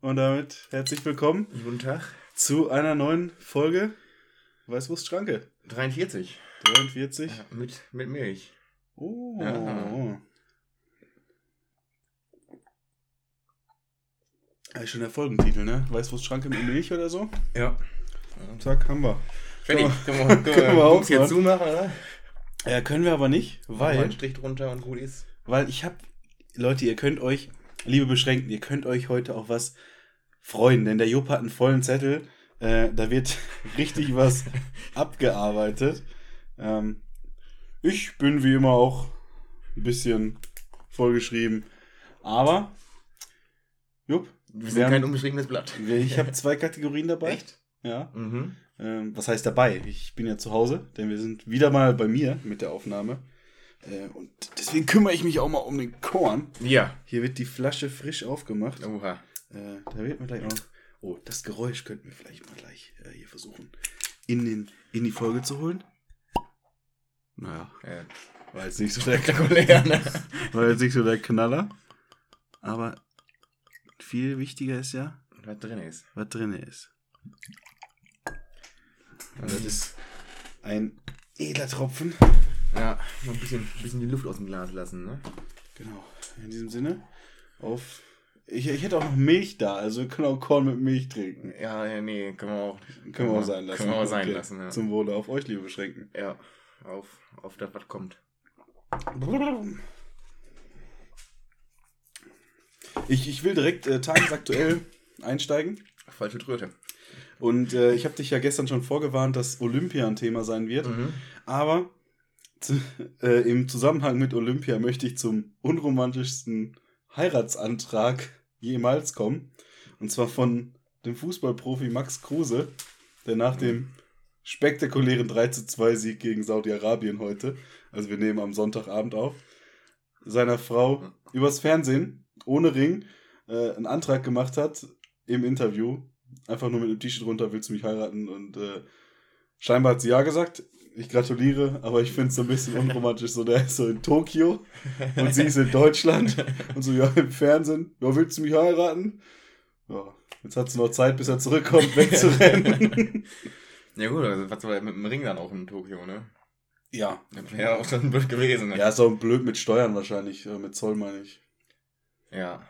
Und damit herzlich willkommen Guten Tag. zu einer neuen Folge Weißwurstschranke. 43. 43. Ja, mit, mit Milch. Oh. Ja. Ja, schon der Folgentitel, ne? Weißwurstschranke mit Milch oder so? Ja. Zack, haben wir. Fertig. Können Können wir, können auch hier machen. zumachen, oder? Ja, können wir aber nicht, Weil. Einen Strich drunter und gut ist. weil ich hab, Leute, ihr könnt euch, liebe Beschränkten, ihr könnt euch heute auch was freuen, denn der Jupp hat einen vollen Zettel, äh, da wird richtig was abgearbeitet. Ähm, ich bin wie immer auch ein bisschen vollgeschrieben, aber, Jupp, Wir Wir sind haben- kein unbeschriebenes Blatt. ich habe zwei Kategorien dabei. Echt? Ja. Mhm. Ähm, was heißt dabei? Ich bin ja zu Hause, denn wir sind wieder mal bei mir mit der Aufnahme. Äh, und deswegen kümmere ich mich auch mal um den Korn. Ja. Hier wird die Flasche frisch aufgemacht. Oha. Äh, da wird man gleich noch. Oh, das Geräusch könnten wir vielleicht mal gleich äh, hier versuchen, in, den, in die Folge zu holen. Naja, Ja. war jetzt nicht so der, Spektakulär, ne? war jetzt nicht so der Knaller. Aber viel wichtiger ist ja, Was drin ist. was drin ist. Also das ist. Ein edler Tropfen. Ja, mal ein bisschen, bisschen die Luft aus dem Glas lassen, ne? Genau. In diesem Sinne, auf. Ich, ich hätte auch noch Milch da, also wir können auch Korn mit Milch trinken. Ja, ja, nee, können wir auch. Können wir auch sein lassen. Können wir auch sein Okay. lassen, ja. Zum Wohle auf euch, liebe Beschränken. Ja, auf, auf das, was kommt. Ich, ich will direkt äh, tagesaktuell einsteigen. Falsche Tröte. Und äh, ich habe dich ja gestern schon vorgewarnt, dass Olympia ein Thema sein wird. Mhm. Aber äh, im Zusammenhang mit Olympia möchte ich zum unromantischsten Heiratsantrag jemals kommen. Und zwar von dem Fußballprofi Max Kruse, der nach dem spektakulären 3 zu 2 Sieg gegen Saudi-Arabien heute, also wir nehmen am Sonntagabend auf, seiner Frau übers Fernsehen, ohne Ring, äh, einen Antrag gemacht hat im Interview. Einfach nur mit einem T-Shirt runter, willst du mich heiraten? Und äh, scheinbar hat sie ja gesagt. Ich gratuliere, aber ich finde es so ein bisschen unromantisch. So, der ist so in Tokio und sie ist in Deutschland und so, ja, im Fernsehen. Ja, willst du mich heiraten? Ja, jetzt hat sie noch Zeit, bis er zurückkommt, wegzurennen. Ja gut, also was war mit dem Ring dann auch in Tokio, ne? ja. Wäre auch schon blöd gewesen, ne? Ja, ist auch blöd mit Steuern wahrscheinlich, äh, mit Zoll meine ich. Ja.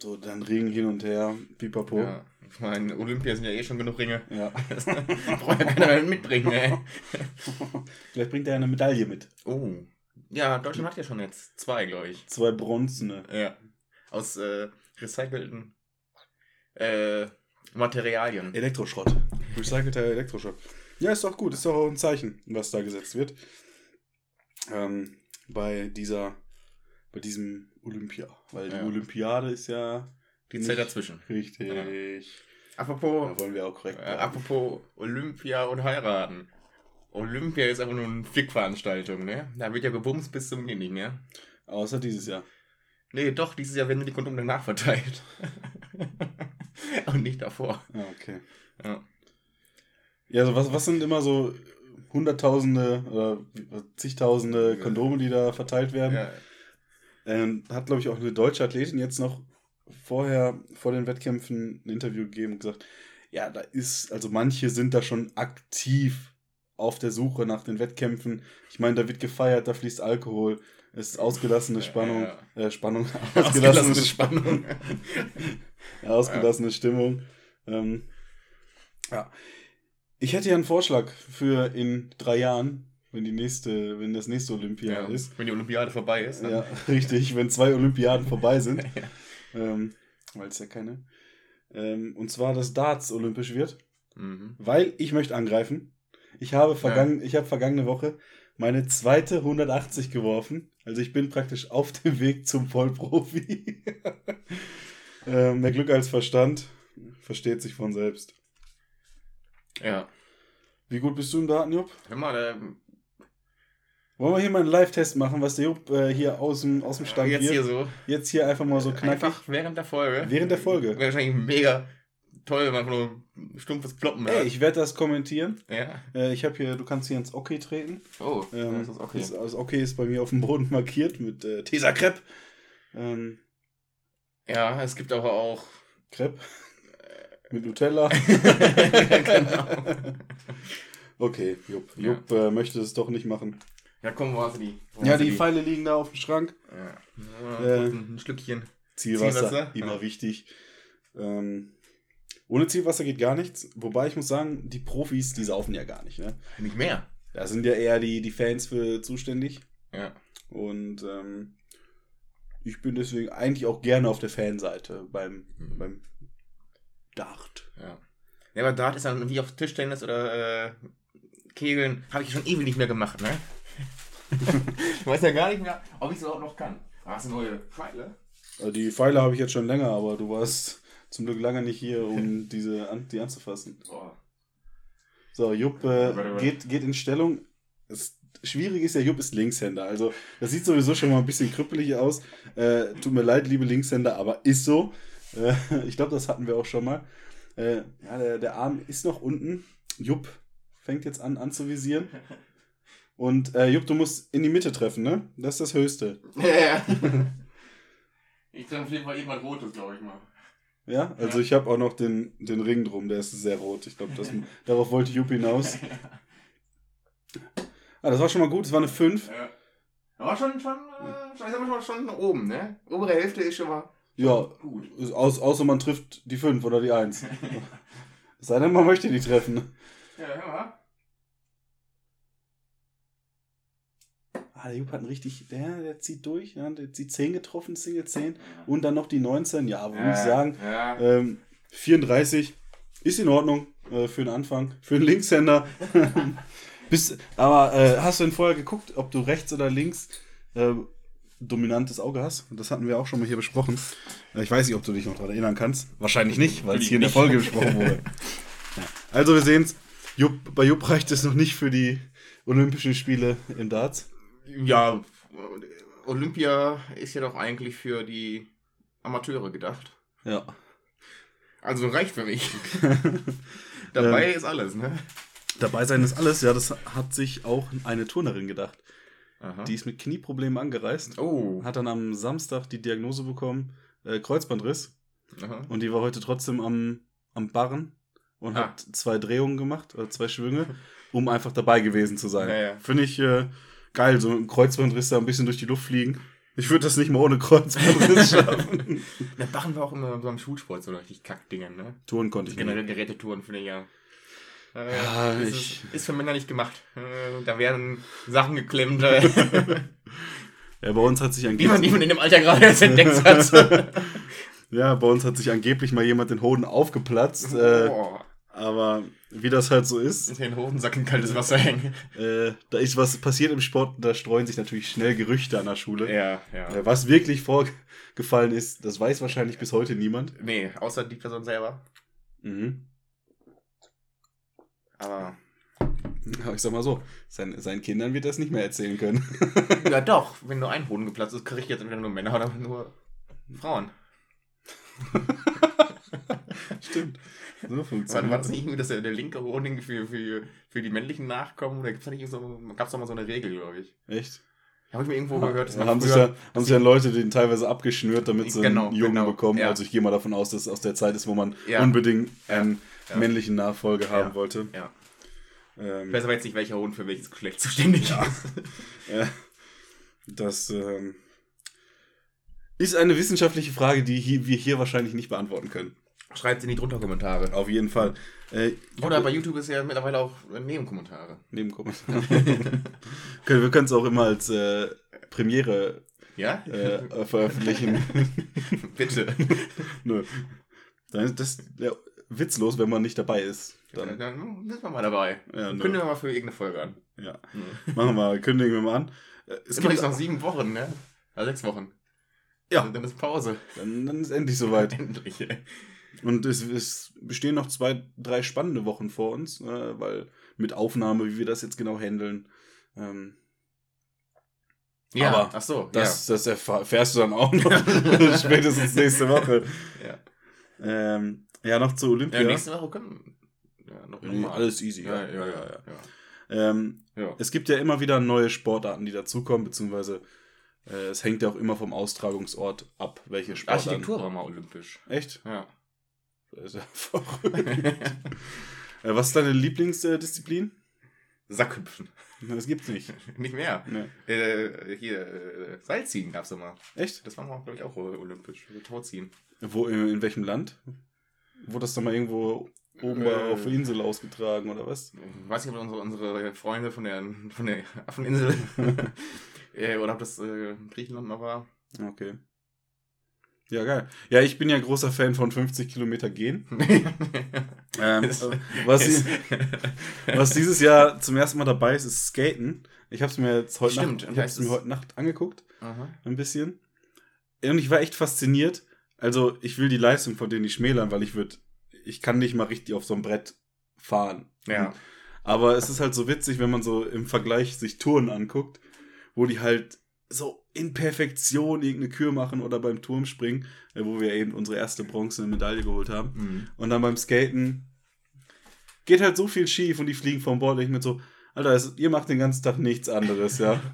So, dann Ring hin und her, pipapo. Ja. Ja. Ich meine, Olympia sind ja eh schon genug Ringe. ja. Das braucht ja keiner mehr mitbringen, ey. Vielleicht bringt er eine Medaille mit. Oh. Ja, Deutschland hat ja schon jetzt zwei, glaube ich. Zwei bronzene. Ja. Aus äh, recycelten äh, Materialien. Elektroschrott. Recycelter Elektroschrott. Ja, ist doch gut. Ist doch auch ein Zeichen, was da gesetzt wird. Ähm, bei dieser, bei diesem Olympia. Weil Ja. die Olympiade ist ja Die nicht Zeit dazwischen. Richtig. Ja. Da Apropos, wollen wir auch korrekt äh, apropos Olympia und heiraten. Olympia ist einfach nur eine Fickveranstaltung, ne? Da wird ja gebumst bis zum Gehen, ne? Außer dieses Jahr. Nee, doch, dieses Jahr werden die Kondome danach verteilt. und nicht davor. Ah, okay. Ja. Ja, also was, was sind immer so hunderttausende oder zigtausende. Kondome, die da verteilt werden? ja. Ähm, hat, glaube ich, auch eine deutsche Athletin jetzt noch vorher, vor den Wettkämpfen, ein Interview gegeben und gesagt, ja, da ist, also manche sind da schon aktiv auf der Suche nach den Wettkämpfen. Ich meine, da wird gefeiert, da fließt Alkohol, es ist ausgelassene Spannung, Ja, äh, Spannung, Ausgelassene Spannung. ja, ausgelassene Stimmung. Ähm, ja. Ich hätte ja einen Vorschlag für in drei Jahren, wenn die nächste, wenn das nächste Olympia ja, ist. Wenn die Olympiade vorbei ist. dann- Ja, richtig, wenn zwei Olympiaden vorbei sind. Ja. ähm, weil es ja keine. Ähm, und zwar, dass Darts olympisch wird, Mhm. weil ich möchte angreifen. Ich habe, vergangen, ich habe vergangene Woche meine zweite 180 geworfen. Also ich bin praktisch auf dem Weg zum Vollprofi. ähm, mehr Glück als Verstand. Versteht sich von selbst. Ja. Wie gut bist du im Daten, Jupp? Hör mal, der, Wollen wir hier mal einen Live-Test machen, was der Jupp äh, hier aus dem, aus dem Stand jetzt hier so. Jetzt hier einfach mal so knackig. Einfach während der Folge. Während der Folge. Wäre wahrscheinlich mega toll, wenn man nur ein stumpfes Ploppen Ey, ich werde das kommentieren. Ja. Äh, ich habe hier, du kannst hier ins Okay treten. Oh, Ähm, das ist okay. Das, das Okay ist bei mir auf dem Boden markiert mit äh, Tesa Crepe. Ähm, Ja, es gibt aber auch. Crepe. mit Nutella. genau. Okay, Jupp. Ja. Jupp äh, möchte es doch nicht machen. Ja, komm, wo hast du die? Wo Ja, du die Pfeile liegen da auf dem Schrank. Ja. Äh, ein Schlückchen. Zielwasser, Zielwasser? immer Ja. wichtig. Ähm, ohne Zielwasser geht gar nichts. Wobei ich muss sagen, die Profis, die saufen ja gar nicht. Ne? Nicht mehr. Da sind ja eher die, die Fans für zuständig. Ja. Und ähm, ich bin deswegen eigentlich auch gerne auf der Fanseite beim, Mhm. beim Dart. Ja. Ja, aber Dart ist dann wie auf Tischtennis oder äh, Kegeln. Habe ich schon ewig nicht mehr gemacht, ne? ich weiß ja gar nicht mehr, ob ich es überhaupt noch kann. Ah, Hast du neue Pfeile? Die Pfeile habe ich jetzt schon länger, aber du warst zum Glück lange nicht hier, um diese an, die anzufassen. Boah. So, Jupp äh, geht, geht in Stellung. Das Schwierige ist ja, Jupp ist Linkshänder. Also, das sieht sowieso schon mal ein bisschen krüppelig aus. Äh, tut mir leid, liebe Linkshänder, aber ist so. Äh, ich glaube, das hatten wir auch schon mal. Äh, ja, der, der Arm ist noch unten. Jupp fängt jetzt an anzuvisieren. Und äh, Jupp, du musst in die Mitte treffen, ne? Das ist das Höchste. Ja, ja. ich treffe auf jeden Fall irgendwas Rotes, glaube ich mal. Ja, also Ja. ich habe auch noch den, den Ring drum, der ist sehr rot. Ich glaube, darauf wollte Jupp hinaus. Ah, das war schon mal gut, das war eine 5. Ja. Aber schon, schon, äh, schon, ich sag mal schon oben, ne? Obere Hälfte ist schon mal Ja, gut. aus, außer man trifft die 5 oder die 1. Es sei denn, man möchte die treffen. Ja, hör Ah, der Jupp hat einen richtig, der, der zieht durch, ja, der zieht 10 getroffen, Single 10. Und dann noch die 19, ja, würde ich sagen. Ja. Ähm, 34 ist in Ordnung äh, für den Anfang. Für einen Linkshänder. Bist, aber äh, hast du denn vorher geguckt, ob du rechts oder links äh, dominantes Auge hast? Das hatten wir auch schon mal hier besprochen. Äh, ich weiß nicht, ob du dich noch daran erinnern kannst. Wahrscheinlich nicht, weil es hier in der Nicht. Folge besprochen wurde. ja. Also wir sehen es. Bei Jupp reicht es noch nicht für die Olympischen Spiele im Darts. Ja, Olympia ist ja doch eigentlich für die Amateure gedacht. Ja. Also reicht für mich. Dabei ist alles, ne? Dabei sein ist alles. Ja, das hat sich auch eine Turnerin gedacht. Aha. Die ist mit Knieproblemen angereist. oh. hat dann am Samstag die Diagnose bekommen, äh, Kreuzbandriss. Aha. Und die war heute trotzdem am, am Barren und Ah. hat zwei Drehungen gemacht, oder zwei Schwünge, um einfach dabei gewesen zu sein. Ja, ja. Finde ich äh, geil, so einem Kreuzbandriss da ein bisschen durch die Luft fliegen. Ich würde das nicht mal ohne Kreuzbandriss schaffen. Der Bachen war auch immer beim Schulsport so richtig Kackdingen, ne? Touren konnte ich nicht. Generell Gerätetouren finde ich ja. Äh, Ja, ist, ich- ist für Männer nicht gemacht. Äh, da werden Sachen geklemmt, äh, Ja, bei uns hat sich die man, die angeblich, man in dem Alter gerade erst entdeckt hat. ja, bei uns hat sich angeblich mal jemand den Hoden aufgeplatzt. Boah. Aber wie das halt so ist, den Hosensack in kaltes Wasser hängen. äh, da ist was passiert im Sport, da streuen sich natürlich schnell Gerüchte an der Schule. Ja, ja. Äh, Was wirklich vorgefallen ist, das weiß wahrscheinlich bis heute niemand. Nee, außer die Person selber. Mhm. Aber. Aber ich sag mal so, sein, seinen Kindern wird es nicht mehr erzählen können. Ja, doch. Wenn nur ein Hoden geplatzt ist, kriege ich jetzt entweder nur Männer oder nur Frauen. Stimmt. So War, war funktioniert das nicht irgendwie, dass der, der linke Hoden für, für, für die männlichen Nachkommen? Oder gibt's da nicht so, gab's da mal so eine Regel, glaube ich. Echt? Habe ich mir irgendwo gehört. dass Da man haben sich früher- ja, haben sich ja Leute den teilweise abgeschnürt, damit sie Genau, einen Jungen genau, bekommen. ja. Also ich gehe mal davon aus, dass es aus der Zeit ist, wo man Ja. unbedingt einen männlichen Nachfolger haben wollte. Ja. Ähm, Ich weiß aber jetzt nicht, welcher Hund für welches Geschlecht zuständig ist. Ja, das ähm, ist eine wissenschaftliche Frage, die hier, wir hier wahrscheinlich nicht beantworten können. Schreibt in die drunter Kommentare. Auf jeden Fall. Äh, Oder bei YouTube ist ja mittlerweile auch äh, Nebenkommentare. Nebenkommentar. Können- wir können es auch immer als äh, Premiere Ja? äh, veröffentlichen. Bitte. Nö. Dann ist das ja, witzlos, wenn man nicht dabei ist. Dann, Dann, dann sind wir mal dabei. ja, nö. Kündigen wir mal für irgendeine Folge an. ja. Mhm. Machen wir, kündigen wir mal an. Äh, Es Es gibt noch sieben Wochen, ne? Ja, sechs Wochen. Ja. Also Dann ist Pause. dann, dann ist endlich soweit. Endlich. Und es, es bestehen noch zwei, drei spannende Wochen vor uns, äh, weil mit Aufnahme, wie wir das jetzt genau handeln, ähm, Ja, Aber ach so. das, das erfahr- erfährst du dann auch noch spätestens nächste Woche. ja. Ähm, ja, noch zur Olympia. ja. nächste Woche können ja, noch Nee, mal. alles easy, Ja, ja, ja. ja, Ähm, ja. es gibt ja immer wieder neue Sportarten, die dazukommen, beziehungsweise äh, es hängt ja auch immer vom Austragungsort ab, welche Sportarten. Architektur war mal olympisch. Echt? Ja. Das ist ja verrückt. äh, was ist deine Lieblingsdisziplin? Sackhüpfen. Das gibt's nicht. Nicht mehr. Nee. Äh, hier, äh, Seilziehen gab's immer. Echt? Das war mal, glaube ich, auch olympisch. Tauziehen. Wo, in, in welchem Land? Wurde das dann mal irgendwo oben Äh. auf der Insel ausgetragen oder was? Ich weiß nicht, ob unsere, unsere Freunde von der, von der Affeninsel äh, oder ob das äh, Griechenland mal war. Okay. Ja, geil. Ja, ich bin ja großer Fan von 50 Kilometer gehen. Ähm, was, sie- was dieses Jahr zum ersten Mal dabei ist, ist Skaten. Ich habe es mir jetzt heute Stimmt, Nacht, ich hab's mir heute Nacht angeguckt, Aha. ein bisschen. Und ich war echt fasziniert. Also, ich will die Leistung von denen nicht schmälern, weil ich würde, ich kann nicht mal richtig auf so einem Brett fahren. Ja. Aber es ist halt so witzig, wenn man so im Vergleich sich Touren anguckt, wo die halt so in Perfektion irgendeine Kür machen oder beim Turmspringen, äh, wo wir eben unsere erste bronzene Medaille geholt haben. Mhm. Und dann beim Skaten geht halt so viel schief und die fliegen vom Bord. Und ich mir so, Alter, es, ihr macht den ganzen Tag nichts anderes, ja.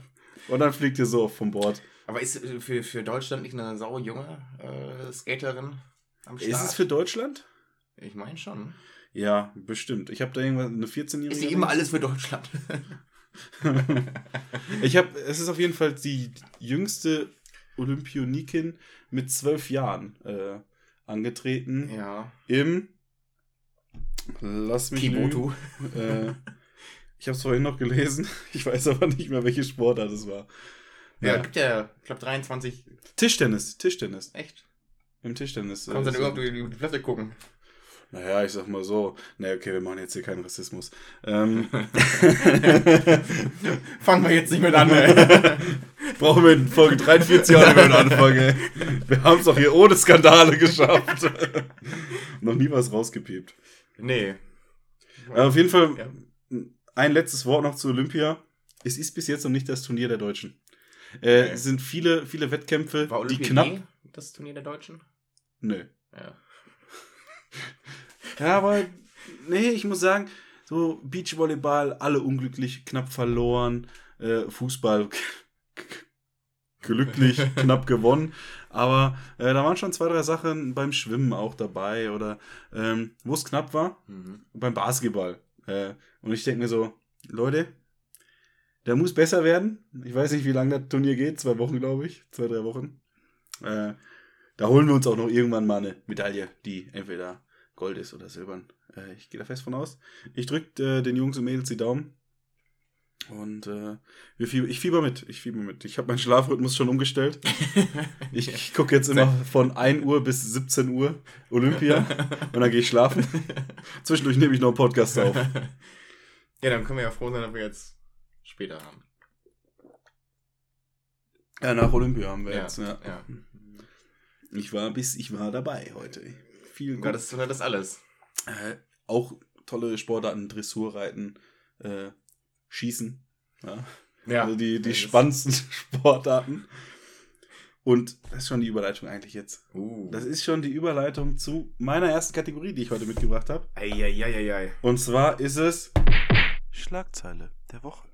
Und dann fliegt ihr so oft vom Bord. Aber ist äh, für, für Deutschland nicht eine sau junge äh, Skaterin am Start? Ist es für Deutschland? Ich meine schon. Ja, bestimmt. Ich habe da irgendwas, eine 14-Jährige. Ist immer alles für Deutschland. Ich habe, es ist auf jeden Fall die jüngste Olympionikin mit zwölf Jahren äh, angetreten ja. im, lass mich lügen, äh, ich habe es vorhin noch gelesen, ich weiß aber nicht mehr, welche Sportart es war. Ja, Ja. gibt ja, ich glaube, 23. Tischtennis, Tischtennis. Echt? Im Tischtennis. äh, Kannst du dann ist- überhaupt über die Platte gucken? Naja, ich sag mal so. Na, okay, wir machen jetzt hier keinen Rassismus. Ähm, Fangen wir jetzt nicht mit an, ey. brauchen wir in Folge 43 auch nicht mehr anfangen, ey. Wir haben es doch hier ohne Skandale geschafft. Noch nie was rausgepiept. Nee. Äh, auf jeden Fall Ja. ein letztes Wort noch zu Olympia. Es ist bis jetzt noch nicht das Turnier der Deutschen. Äh, Okay. Es sind viele, viele Wettkämpfe, War die Olympia knapp. das Turnier der Deutschen? Nö. Ja. Ja, aber nee, ich muss sagen, so Beachvolleyball, alle unglücklich, knapp verloren. Äh, Fußball glücklich, knapp gewonnen. Aber äh, da waren schon zwei, drei Sachen beim Schwimmen auch dabei oder ähm, wo es knapp war, Mhm. beim Basketball. Äh, und ich denke mir so, Leute, der muss besser werden. Ich weiß nicht, wie lange das Turnier geht, zwei Wochen, glaube ich, zwei, drei Wochen. Äh, da holen wir uns auch noch irgendwann mal eine Medaille, die entweder Gold ist oder silbern. Äh, ich gehe da fest von aus. Ich drücke äh, den Jungs und Mädels die Daumen. Und äh, wir fieber, ich fieber mit. Ich fieber mit. Ich habe meinen Schlafrhythmus schon umgestellt. Ich, ich gucke jetzt immer von 1 Uhr bis 17 Uhr Olympia und dann gehe ich schlafen. Zwischendurch nehme ich noch einen Podcast auf. Ja, dann können wir ja froh sein, dass wir jetzt später haben. Ja, nach Olympia haben wir Ja, jetzt. Ja. ja. Ich war bis ich war dabei heute. Viel Ja, das, das ist alles. äh, auch tolle Sportarten, Dressurreiten, äh, Schießen. Ja. Ja. Also die, die Das spannendsten Sportarten. Und das ist schon die Überleitung eigentlich jetzt. Uh. Das ist schon die Überleitung zu meiner ersten Kategorie, die ich heute mitgebracht habe. Eieieiei. Und zwar ist es, Schlagzeile der Woche.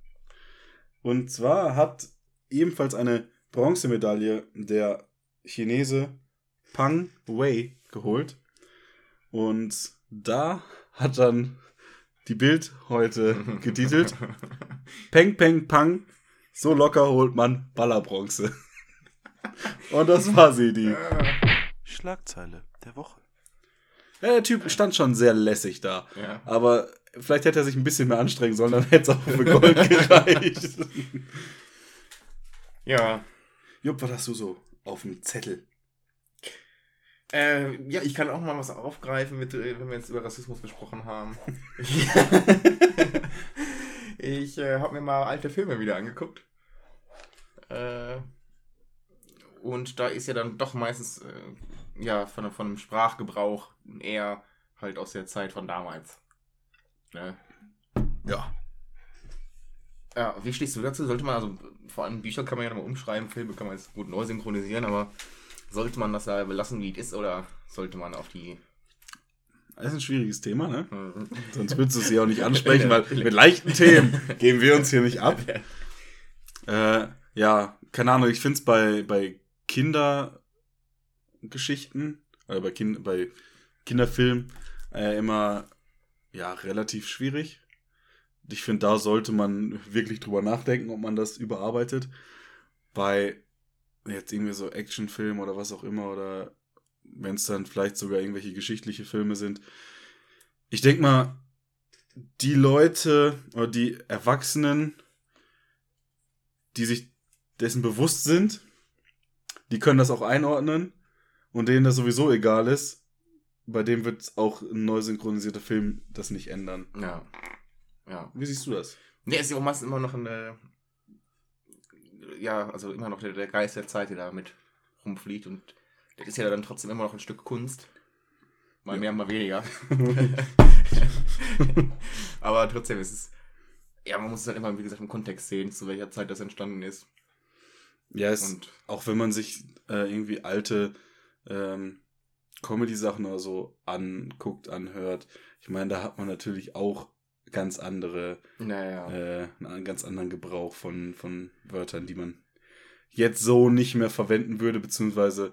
und zwar hat ebenfalls eine Bronzemedaille der Chinese Pang Wei geholt. Und da hat dann die Bild heute getitelt, Peng Peng Pang, so locker holt man Ballerbronze. Und das war sie, die. Schlagzeile der Woche. Ja, der Typ stand schon sehr lässig da. Ja. Aber vielleicht hätte er sich ein bisschen mehr anstrengen sollen, dann hätte es auch für Gold gereicht. Ja. Jupp, was hast du so auf dem Zettel? Äh, ja, ich kann auch mal was aufgreifen, mit, äh, wenn wir jetzt über Rassismus gesprochen haben. ich äh, habe mir mal alte Filme wieder angeguckt. Äh, und da ist ja dann doch meistens äh, ja, von, von einem Sprachgebrauch eher halt aus der Zeit von damals. Ne? Ja. Ja, wie stehst du dazu? Sollte man, also vor allem Bücher kann man ja nochmal umschreiben, Filme kann man jetzt gut neu synchronisieren, aber sollte man das da belassen, wie es ist, oder sollte man auf die. Das ist ein schwieriges Thema, ne? Hm, Sonst würdest du es ja auch nicht ansprechen, weil mit leichten Themen geben wir uns hier nicht ab. Äh, ja, keine Ahnung, ich finde es bei, bei Kindergeschichten, äh, bei, kind, bei Kinderfilmen äh, immer ja, relativ schwierig. Ich finde, da sollte man wirklich drüber nachdenken, ob man das überarbeitet. Bei jetzt irgendwie so Actionfilmen oder was auch immer, oder wenn es dann vielleicht sogar irgendwelche geschichtliche Filme sind. Ich denke mal, die Leute oder die Erwachsenen, die sich dessen bewusst sind, die können das auch einordnen und denen das sowieso egal ist, bei dem wird auch ein neu synchronisierter Film das nicht ändern. Ja. Ja. Wie siehst du das? Ne, ist ja auch meistens immer noch ein, äh, ja, also immer noch der, der Geist der Zeit, der da mit rumfliegt und das ist ja dann trotzdem immer noch ein Stück Kunst. Mal Ja. mehr, mal weniger. Aber trotzdem ist es, ja, man muss es dann immer, wie gesagt, im Kontext sehen, zu welcher Zeit das entstanden ist. Ja, es, Und auch wenn man sich äh, irgendwie alte ähm, Comedy-Sachen oder so anguckt, anhört, ich meine, da hat man natürlich auch ganz andere, naja. äh, einen ganz anderen Gebrauch von, von Wörtern, die man jetzt so nicht mehr verwenden würde, beziehungsweise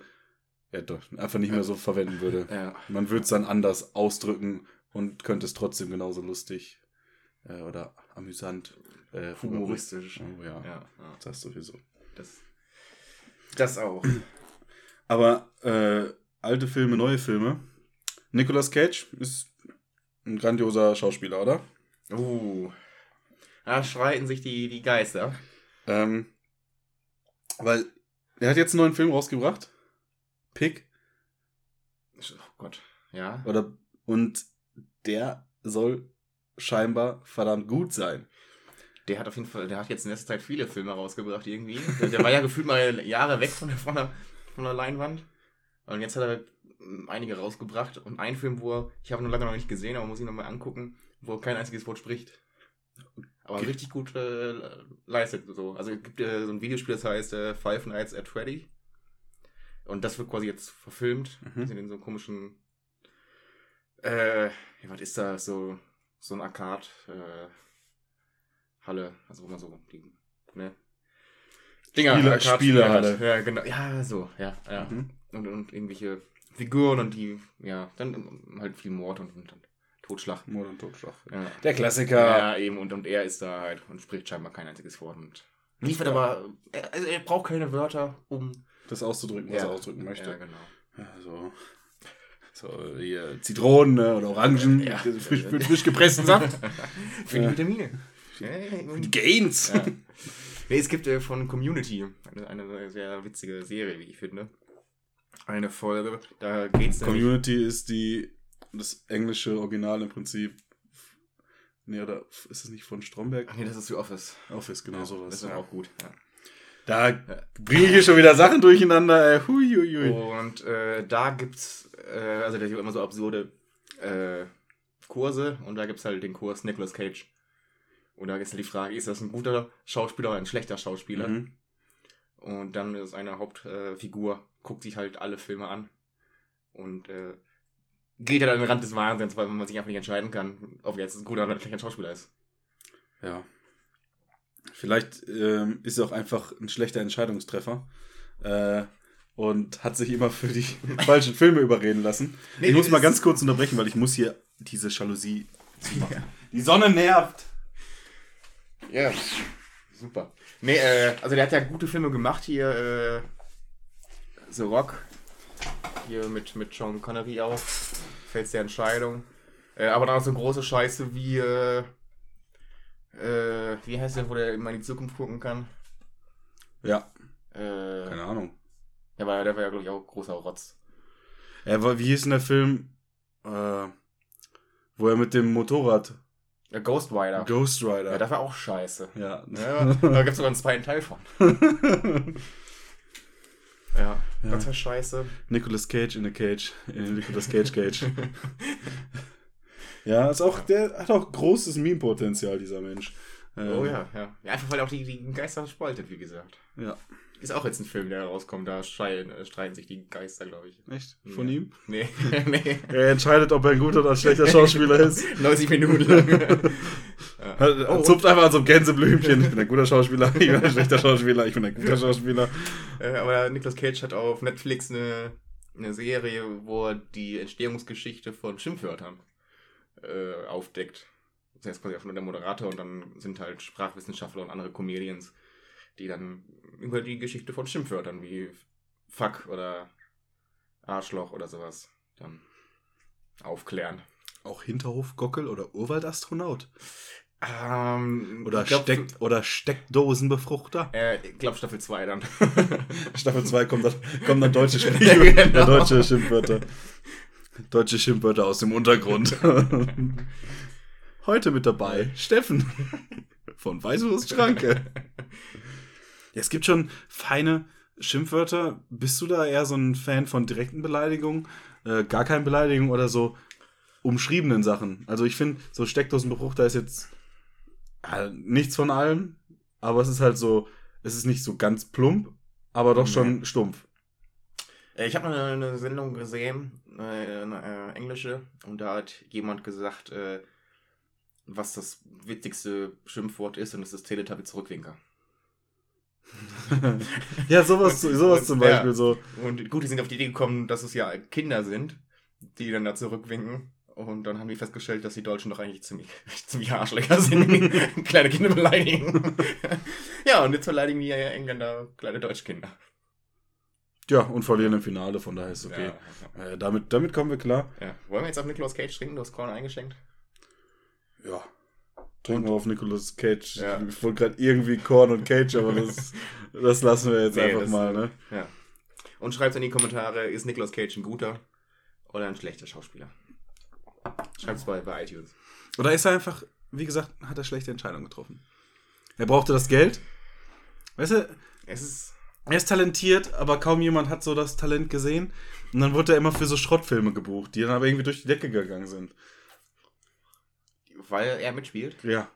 ja doch, einfach nicht mehr so verwenden würde. ja. Man würde es dann anders ausdrücken und könnte es trotzdem genauso lustig äh, oder amüsant, äh, Humoristisch. Oh, ja, Ja, das sowieso. Das, das auch. Aber äh, alte Filme, neue Filme. Nicolas Cage ist ein grandioser Schauspieler, oder? Uh. Da streiten sich die, die Geister. Ähm, weil er hat jetzt einen neuen Film rausgebracht. Pick. Oh Gott. Ja. Oder, und der soll scheinbar verdammt gut sein. Der hat auf jeden Fall, der hat jetzt in letzter Zeit viele Filme rausgebracht irgendwie. Der, war ja gefühlt mal Jahre weg von der, von der, von der Leinwand. Und jetzt hat er ähm, einige rausgebracht. Und ein Film, wo er, ich habe ihn noch lange noch nicht gesehen, aber muss ich noch mal angucken, wo kein einziges Wort spricht. Aber richtig gut äh, leistet so. Also es gibt äh, so ein Videospiel, das heißt äh, Five Nights at Freddy. Und das wird quasi jetzt verfilmt. Mhm. Sind in so einem komischen äh, ja, was ist da? So, so ein Arcade, äh, Halle, also wo man so die, ne? Dinger, Spiele- Spielehalle. hat. Ja, genau. Ja, so, ja, ja. Mhm. Und, und irgendwelche Figuren und die, ja, dann halt viel Mord und, und, und Totschlag. Mord und Totschlag. Ja. Der Klassiker. ja, eben, und, und er ist da halt und spricht scheinbar kein einziges Wort und liefert aber, er, also er braucht keine Wörter, um. Das auszudrücken, was Ja. er ausdrücken möchte. Ja, genau. Ja, so. Hier Zitronen ne, oder Orangen, Ja. frisch, mit frisch gepressten Saft. Für die Ja. Vitamine. Die Gains. Ja. Nee, es gibt äh, von Community eine, eine sehr witzige Serie, wie ich finde. Eine Folge, da geht's. Community ist die das englische Original im Prinzip. Nee, oder ist es nicht von Stromberg? Ach nee, das ist The Office. Office, genau Ja, sowas. Das ist ja. auch gut. Ja. Da bringe ich hier schon wieder Sachen durcheinander. Ey. Hui, hui, hui. Und äh, da gibt's, äh, also da gibt immer so absurde äh, Kurse und da gibt's halt den Kurs Nicolas Cage. Und da ist halt die Frage, ist das ein guter Schauspieler oder ein schlechter Schauspieler? Mhm. Und dann ist eine Hauptfigur, Figur, guckt sich halt alle Filme an und äh, geht halt an den Rand des Wahnsinns, weil man sich einfach nicht entscheiden kann, ob er jetzt ein guter oder ein schlechter Schauspieler ist. Ja. Vielleicht ähm, ist er auch einfach ein schlechter Entscheidungstreffer. Äh, und hat sich immer für die falschen Filme überreden lassen. Nee, ich muss mal ganz kurz unterbrechen, weil ich muss hier diese Jalousie zumachen. Die Sonne nervt. Ja, super. Nee, äh, also der hat ja gute Filme gemacht hier, äh, The Rock, hier mit, mit Sean Connery auch, Fels der Entscheidung. Äh, aber dann auch so große Scheiße wie, äh, äh, wie heißt der, wo der immer in die Zukunft gucken kann? Ja, Äh, keine Ahnung. der war, der war ja, glaube ich, auch großer Rotz. Er war, wie hieß denn der Film, äh, wo er mit dem Motorrad, Äh, Ghost Rider. Ghost Rider. ja, das war auch scheiße. ja. Ja, da gibt es sogar einen zweiten Teil von. Ja. Ja. Das war scheiße. Nicolas Cage in a Cage. In Nicolas Cage Cage. ja, ist auch, der hat auch großes Meme-Potenzial, dieser Mensch. Ähm, Oh ja, ja. ja einfach weil auch die, die Geister spaltet, wie gesagt. Ja. Ist auch jetzt ein Film, der rauskommt, da streiten, äh, streiten sich die Geister, glaube ich. Echt? Von Ja. ihm? Nee, nee. Er entscheidet, ob er ein guter oder ein schlechter Schauspieler ist. 90 Minuten lang. Er Oh, zupft einfach an so einem Gänseblümchen. Ich bin ein guter Schauspieler, ich bin ein schlechter Schauspieler, ich bin ein guter Schauspieler. Äh, aber Nicolas Cage hat auf Netflix eine, eine Serie, wo er die Entstehungsgeschichte von Schimpfwörtern äh, aufdeckt. Das heißt quasi einfach nur der Moderator und dann sind halt Sprachwissenschaftler und andere Comedians, die dann über die Geschichte von Schimpfwörtern wie Fuck oder Arschloch oder sowas dann aufklären. Auch Hinterhofgockel oder Urwaldastronaut. Ähm, Oder, glaub, Steck, oder Steckdosenbefruchter. Äh, ich glaube Staffel 2 dann. Staffel 2 kommt dann, kommen dann deutsche Ja, genau. deutsche Schimpfwörter. Deutsche Schimpfwörter aus dem Untergrund. Heute mit dabei Steffen von Weißwurst Schranke. Es gibt schon feine Schimpfwörter. Bist du da eher so ein Fan von direkten Beleidigungen? Äh, gar keine Beleidigung oder so umschriebenen Sachen? Also ich finde, so Steckdosenbruch, da ist jetzt äh, nichts von allem, aber es ist halt so, es ist nicht so ganz plump, aber doch schon Nee. stumpf. Äh, Ich habe eine, eine Sendung gesehen, äh, eine äh, englische, und da hat jemand gesagt, äh, was das witzigste Schimpfwort ist, und das ist Teletubby Zurückwinker. Ja, sowas, Und- sowas und- zum Beispiel ja. so. Und gut, die sind auf die Idee gekommen, dass es ja Kinder sind, die dann da zurückwinken. Und dann haben die festgestellt, dass die Deutschen doch eigentlich ziemlich, ziemlich Arschlöcher sind, kleine Kinder beleidigen. ja, und jetzt beleidigen die Engländer kleine Deutschkinder. Ja, und verlieren im Finale, von daher ist es okay. Ja, Äh, damit, damit kommen wir klar. ja. Wollen wir jetzt auf Nicolas Cage trinken? Du hast Korn eingeschenkt. Ja. Trinken wir auf Nicolas Cage. Ja. Ich wollte gerade irgendwie Korn und Cage, aber das, das lassen wir jetzt Nee, einfach mal, ne? Ja. Und schreibt in die Kommentare, ist Nicolas Cage ein guter oder ein schlechter Schauspieler? Schreibt es bei, bei iTunes. Oder ist er einfach, wie gesagt, hat er schlechte Entscheidungen getroffen. Er brauchte das Geld. Weißt du, Es ist. er ist talentiert, aber kaum jemand hat so das Talent gesehen. Und dann wurde er immer für so Schrottfilme gebucht, die dann aber irgendwie durch die Decke gegangen sind. Weil er mitspielt. Ja.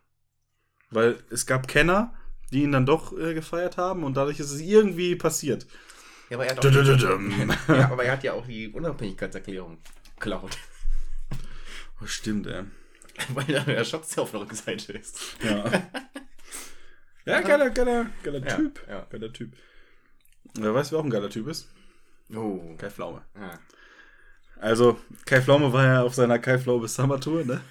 Weil es gab Kenner, die ihn dann doch äh, gefeiert haben und dadurch ist es irgendwie passiert. Ja, aber er hat, Dudududum. ja, aber er hat ja auch die Unabhängigkeitserklärung geklaut. Oh, stimmt, ey. Weil der Schatz auf der Rückseite ist. Ja. ja, geiler, geiler, geiler Ja, Typ. ja. Geiler Typ. Wer weiß, wer auch ein geiler Typ ist? Oh. Kai Pflaume. Ja. Also, Kai Pflaume war ja auf seiner Kai Pflaume Summer Tour, ne?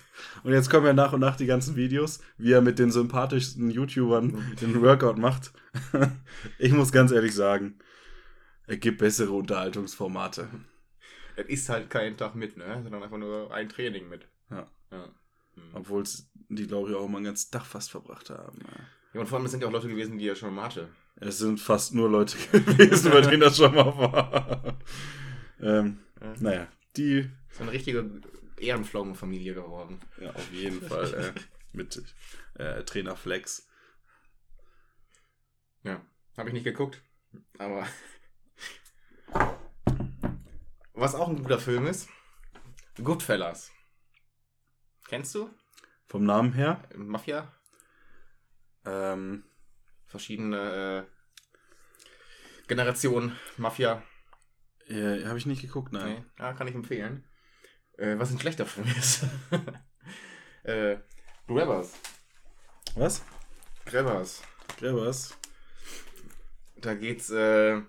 Und jetzt kommen ja nach und nach die ganzen Videos, wie er mit den sympathischsten YouTubern den Workout macht. ich muss ganz ehrlich sagen, er gibt bessere Unterhaltungsformate. Es ist halt kein Tag mit, ne? Sondern einfach nur ein Training mit. Ja. Ja. Hm. Obwohl die, glaube ich, auch mal ein ganzes Dach fast verbracht haben. Ja. ja, und vor allem es sind ja auch Leute gewesen, die er schon mal hatte. Es sind fast nur Leute gewesen, bei denen das schon mal war. ähm, Ja. naja, die So eine richtige Ehrenpflaumenfamilie geworden. ja, auf jeden Fall äh, mit äh, Trainer Flex. Ja. Habe ich nicht geguckt. Aber. Was auch ein guter Film ist: Goodfellas. Kennst du? Vom Namen her. Mafia? Ähm, Verschiedene äh, Generationen Mafia. Äh, Habe ich nicht geguckt, nein. Nee, ja, kann ich empfehlen. Äh, was ein schlechter Film ist. äh, Grabbers. Was? Grabbers. Gräbers. Da geht's äh,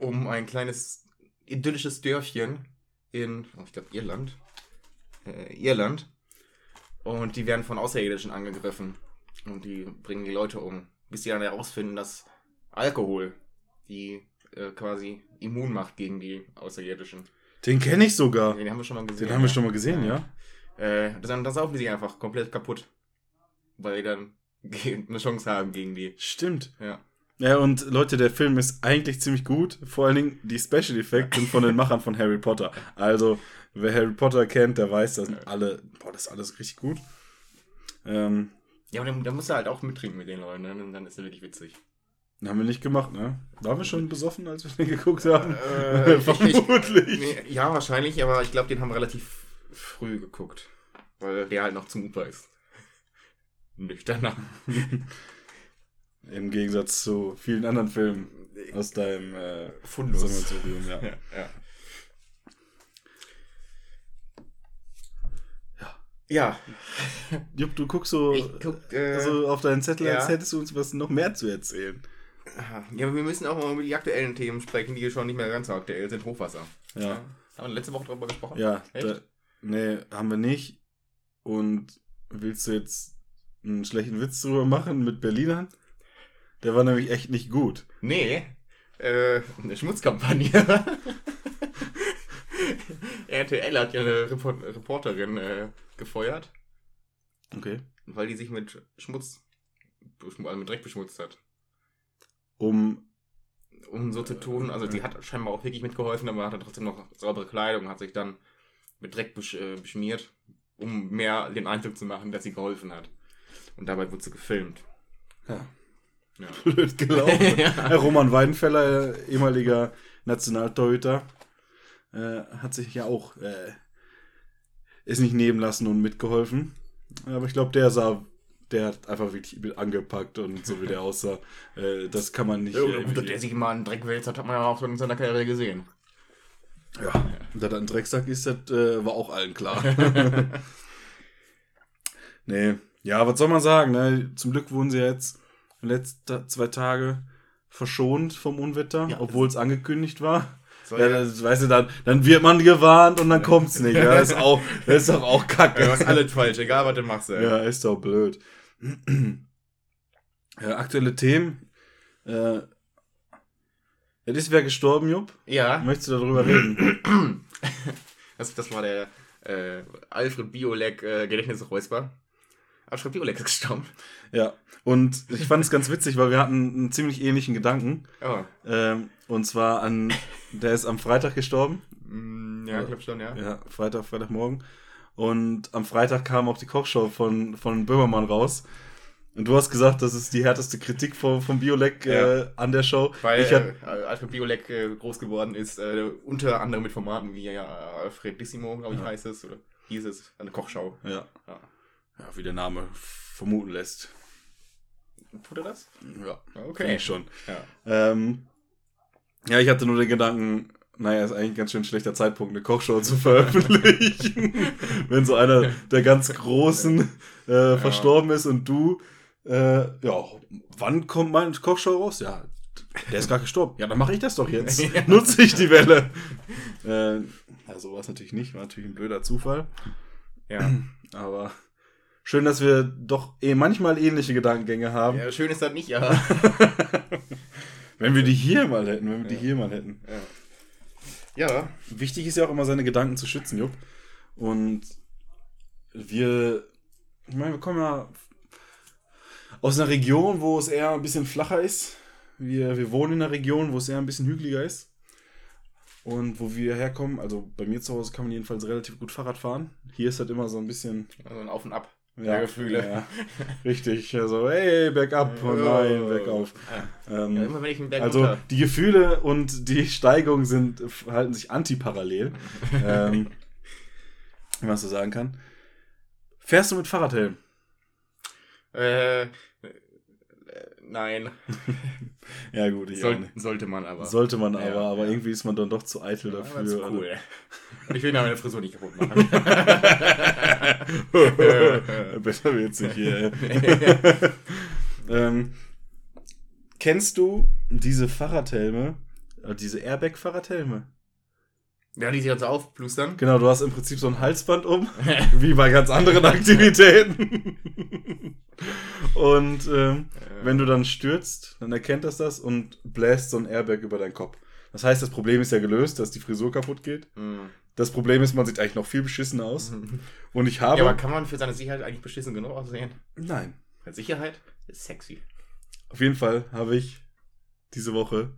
um ein kleines idyllisches Dörfchen in, oh, ich glaube, Irland. Äh, Irland. Und die werden von Außerirdischen angegriffen. Und die bringen die Leute um. Bis sie dann herausfinden, dass Alkohol die äh, quasi immun macht gegen die Außerirdischen. Den kenne ich sogar. Den haben wir schon mal gesehen. Den haben wir ja. schon mal gesehen, ja. Äh, dann, dann saufen die sich einfach komplett kaputt. Weil die dann eine Chance haben gegen die. Stimmt. Ja. Ja, und Leute, der Film ist eigentlich ziemlich gut. Vor allen Dingen die Special Effects sind von den Machern von Harry Potter. Also, wer Harry Potter kennt, der weiß, das sind alle, boah, das ist alles richtig gut. Ähm, Ja, aber dann, dann musst du halt auch mittrinken mit den Leuten, ne? Und dann ist er wirklich witzig. Haben wir nicht gemacht, ne? Waren wir schon besoffen, als wir den geguckt haben? Äh, ich- Vermutlich. Nee, ja, wahrscheinlich, aber ich glaube, den haben wir relativ früh geguckt. Weil der halt noch zumutbar ist. Nüchterner. Im Gegensatz zu vielen anderen Filmen aus deinem äh, Fundus. Ja. Ja, ja. Ja. Jupp, du guckst so Ich guck, äh, so auf deinen Zettel, als ja. hättest du uns was noch mehr zu erzählen. Ja, aber wir müssen auch mal über die aktuellen Themen sprechen, die schon nicht mehr ganz so aktuell sind. Hochwasser. Ja. Haben wir letzte Woche darüber gesprochen? Ja, Echt? da, nee, haben wir nicht. Und willst du jetzt einen schlechten Witz drüber machen mit Berlinern? Der war nämlich echt nicht gut. Nee, äh, eine Schmutzkampagne. RTL hat ja eine Report Reporterin äh, gefeuert, Okay. weil die sich mit Schmutz, also mit Dreck beschmutzt hat. Um, Um so zu tun, also die hat scheinbar auch wirklich mitgeholfen, aber hatte trotzdem noch saubere Kleidung und hat sich dann mit Dreck besch äh, beschmiert, um mehr den Eindruck zu machen, dass sie geholfen hat. Und dabei wurde sie gefilmt. ja, Ja. blöd gelaufen. Ja. Herr Roman Weidenfeller, äh, ehemaliger Nationaltorhüter, äh, hat sich ja auch, äh, ist nicht nehmen lassen und mitgeholfen. Aber ich glaube, der sah, der hat einfach wirklich angepackt und so wie der aussah, äh, das kann man nicht. Ja, äh, dass der sich mal einen Dreck wälzt hat, hat man ja auch schon in seiner Karriere gesehen. Ja, dass er ein Drecksack ist, das äh, war auch allen klar. nee, ja, was soll man sagen? Ne? Zum Glück wurden sie jetzt letzten zwei Tage verschont vom Unwetter, Ja. obwohl es angekündigt war. Ja, das, weißt du, dann, dann wird man gewarnt und dann kommt's nicht. Ja, das ist, auch, ist doch auch kacke. ja, was alles falsch, egal was du machst. Ey. Ja, ist doch blöd. ja, aktuelle Themen. Äh, ja, das wäre gestorben, Jupp. ja. Möchtest du darüber reden? Das, das war der äh, Alfred Biolek äh, Gedächtnisräusper. Alfred Biolek ist gestorben. Ja, und ich fand es ganz witzig, weil wir hatten einen ziemlich ähnlichen Gedanken. Oh. Ähm, und zwar an, der ist am Freitag gestorben. Mm, ja, ich glaube schon, ja. Ja, Freitag, Freitagmorgen. Und am Freitag kam auch die Kochshow von, von Böhmermann raus. Und du hast gesagt, das ist die härteste Kritik von, von Biolek Ja. äh, an der Show. Weil ich hab, äh, Alfred Biolek äh, groß geworden ist, äh, unter anderem mit Formaten wie ja, Alfredissimo, glaube ich, Ja. heißt es, oder hieß es, eine Kochschau. ja, Ja. ja, wie der Name vermuten lässt. Tut er das? Ja, finde ich schon. Ja. Ähm, ja, ich hatte nur den Gedanken, naja, ist eigentlich ein ganz schön schlechter Zeitpunkt, eine Kochshow zu veröffentlichen. Wenn so einer der ganz Großen äh, verstorben ist und du, äh, ja, wann kommt meine Kochshow raus? Ja, der ist gar gestorben. Ja, dann mache ich das doch jetzt. Ja. Nutze ich die Welle. Äh, ja, so war es natürlich nicht, war natürlich ein blöder Zufall. Ja. Aber schön, dass wir doch eh manchmal ähnliche Gedankengänge haben. ja. Schön ist das nicht, ja. Wenn wir die hier mal hätten, wenn wir die Ja. hier mal hätten. Ja. Wichtig ist ja auch immer, seine Gedanken zu schützen, Jupp. Und wir, ich meine, wir kommen ja aus einer Region, wo es eher ein bisschen flacher ist. Wir, wir wohnen in einer Region, wo es eher ein bisschen hügeliger ist. Und wo wir herkommen, also bei mir zu Hause kann man jedenfalls relativ gut Fahrrad fahren. Hier ist halt immer so ein bisschen Also ein Auf und Ab. Ja, Gefühle. Ja, richtig. Also, hey, bergab, oh nein, bergauf. Ja, Ähm, immer wenn ich einen Berg also runter- die Gefühle und die Steigung sind, halten sich antiparallel. ähm, wie man so sagen kann. Fährst du mit Fahrradhelm? Äh, äh, nein. Ja gut, ich Soll, sollte man aber. Sollte man Ja, aber, aber ja. irgendwie ist man dann doch zu eitel Ja, dafür. das ist also- cool. Ich will mir meine Frisur nicht kaputt machen. Besser wird's nicht hier. ähm, kennst du diese Fahrradhelme, äh, diese Airbag-Fahrradhelme? Ja, die sich jetzt aufplustern. Genau, du hast im Prinzip so ein Halsband um, wie bei ganz anderen Aktivitäten. Und ähm, wenn du dann stürzt, dann erkennt das das und bläst so ein Airbag über deinen Kopf. Das heißt, das Problem ist ja gelöst, dass die Frisur kaputt geht. Mhm. Das Problem ist, man sieht eigentlich noch viel beschissener aus. Und ich habe. Ja, aber kann man für seine Sicherheit eigentlich beschissen genug aussehen? nein. Sicherheit ist sexy. Auf jeden Fall habe ich diese Woche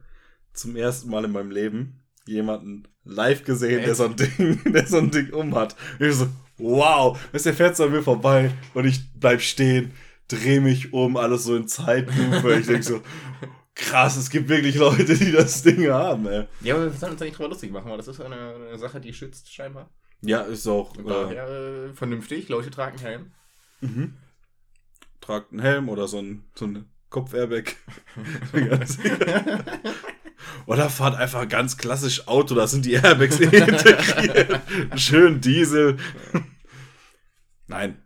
zum ersten Mal in meinem Leben jemanden live gesehen, der so ein Ding, der so ein Ding um hat. Und ich so, wow, du, der fährt so an mir vorbei und ich bleib stehen, drehe mich um, alles so in Zeitlupe. ich denke so, Krass, es gibt wirklich Leute, die das Ding haben, ey. Ja, aber wir sollen uns ja nicht drüber lustig machen, weil das ist eine, eine Sache, die schützt scheinbar. Ja, ist auch. Äh, daher äh, vernünftig, Leute tragen Helm. mhm. Tragt einen Helm oder so ein, so ein Kopf-Airbag. Oder fahrt einfach ganz klassisch Auto, da sind die Airbags integriert. Schön Diesel. Nein.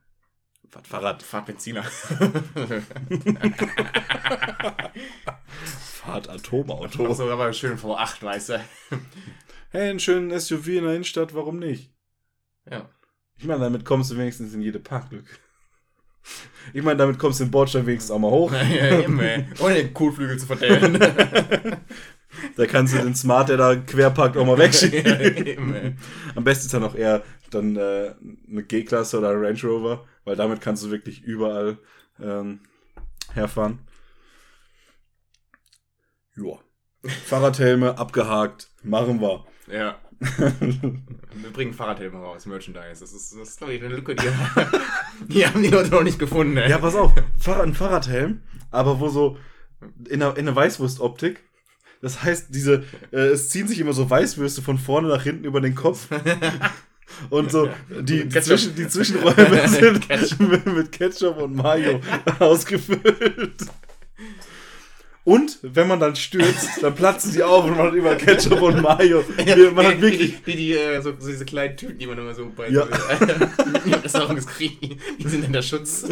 Fahrt Fahrrad. Fahrt Benziner. Fahrt Atomauto. so, aber schön V8, weißt du. Hey, einen schönen SUV in der Innenstadt, warum nicht? Ja. Ich meine, damit kommst du wenigstens in jede Parklücke. Ich meine, damit kommst du den Bordstein wenigstens auch mal hoch. ja, eben, ey. Ohne den Kotflügel zu verteilen. Da kannst du den Smart, der da quer parkt, auch mal wegschieben. Am besten ist dann auch eher dann äh, eine G-Klasse oder Range Rover, weil damit kannst du wirklich überall ähm, herfahren. Joa. Fahrradhelme abgehakt, machen wir. Ja. Wir bringen Fahrradhelme raus, Merchandise. Das ist, das ist glaube ich, eine Lücke, die, die haben die Leute noch nicht gefunden. Ey. ja, pass auf, Fahrrad, ein Fahrradhelm, aber wo so in einer, in einer Weißwurst-Optik. Das heißt, diese, äh, es ziehen sich immer so Weißwürste von vorne nach hinten über den Kopf. Und so, die, die. Zwischen, die Zwischenräume sind Ketchup. mit, Ketchup und Mayo ausgefüllt. Und wenn man dann stürzt, dann platzen die auf und man hat über Ketchup und Mayo. Man hat wirklich. Die, die, die äh, so, so diese kleinen Tüten, die man immer so bei Ja. so, Restaurants kriegt, die die sind in der Schutz.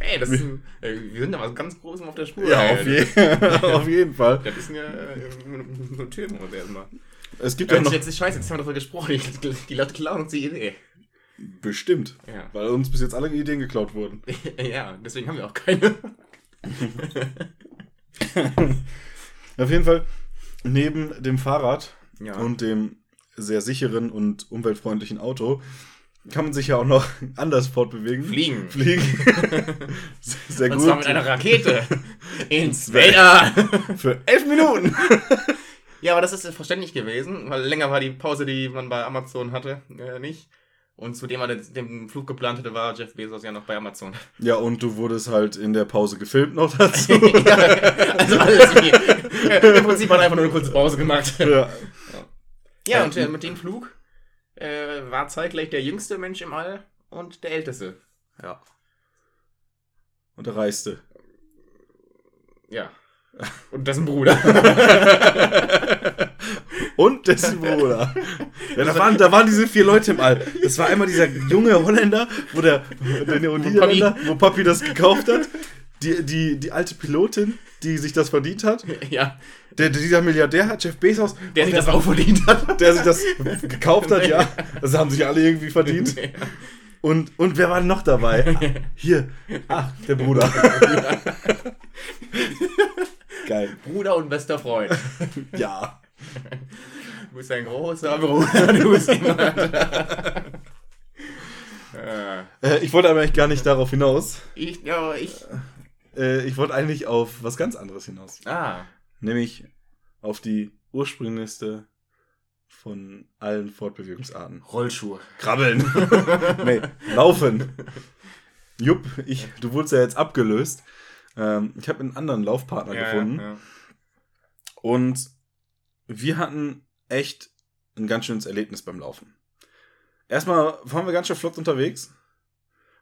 Ey, das ist ein, äh, wir sind da was ganz Großem auf der Spur. Ja, ey. auf, je auf jeden Fall. Das ist eine, äh, so ein Typen muss erstmal. Es gibt ja Jetzt, noch. jetzt ist scheiße, jetzt haben wir darüber gesprochen. Die, die Leute klauen uns die Idee. Bestimmt. Ja. Weil uns bis jetzt alle Ideen geklaut wurden. ja, deswegen haben wir auch keine. Auf jeden Fall, neben dem Fahrrad Ja. und dem sehr sicheren und umweltfreundlichen Auto kann man sich ja auch noch anders fortbewegen. Fliegen. Fliegen. sehr Und gut. zwar mit einer Rakete ins Weltall. Für elf Minuten. Ja, aber das ist verständlich gewesen, weil länger war die Pause, die man bei Amazon hatte, äh, nicht. Und zudem er den, den Flug geplant hatte, war Jeff Bezos ja noch bei Amazon. Ja, und du wurdest halt in der Pause gefilmt noch dazu. ja, also alles wie. Im Prinzip hat er einfach nur eine kurze Pause gemacht. ja. Ja, und äh, mit dem Flug äh, war zeitgleich der jüngste Mensch im All und der älteste. ja. Und der Reiste. Ja. Und dessen Bruder. Und dessen Bruder. Ja, da, waren, da waren diese vier Leute im All. Das war einmal dieser junge Holländer, wo der, der Niederländer, wo Papi das gekauft hat. Die, die, die alte Pilotin, die sich das verdient hat. ja, Der, dieser Milliardär hat Jeff Bezos. der sich das auch verdient hat. der sich das gekauft hat, ja. Das haben sich alle irgendwie verdient. Und, und wer war noch dabei? Hier. Ach, der Bruder. Geil. Bruder und bester Freund. Ja. Du bist ein großer Bruder, du bist jemand. Äh, ich wollte aber eigentlich gar nicht darauf hinaus. ich, ja, ich. Äh, ich wollte eigentlich auf was ganz anderes hinaus. Ah, Nämlich auf die ursprünglichste von allen Fortbewegungsarten. Rollschuhe. Krabbeln. nee, laufen. Jupp, ich, du wurdest ja jetzt abgelöst. Ähm, ich habe einen anderen Laufpartner gefunden. ja. Und wir hatten echt ein ganz schönes Erlebnis beim Laufen. Erstmal waren wir ganz schön flott unterwegs,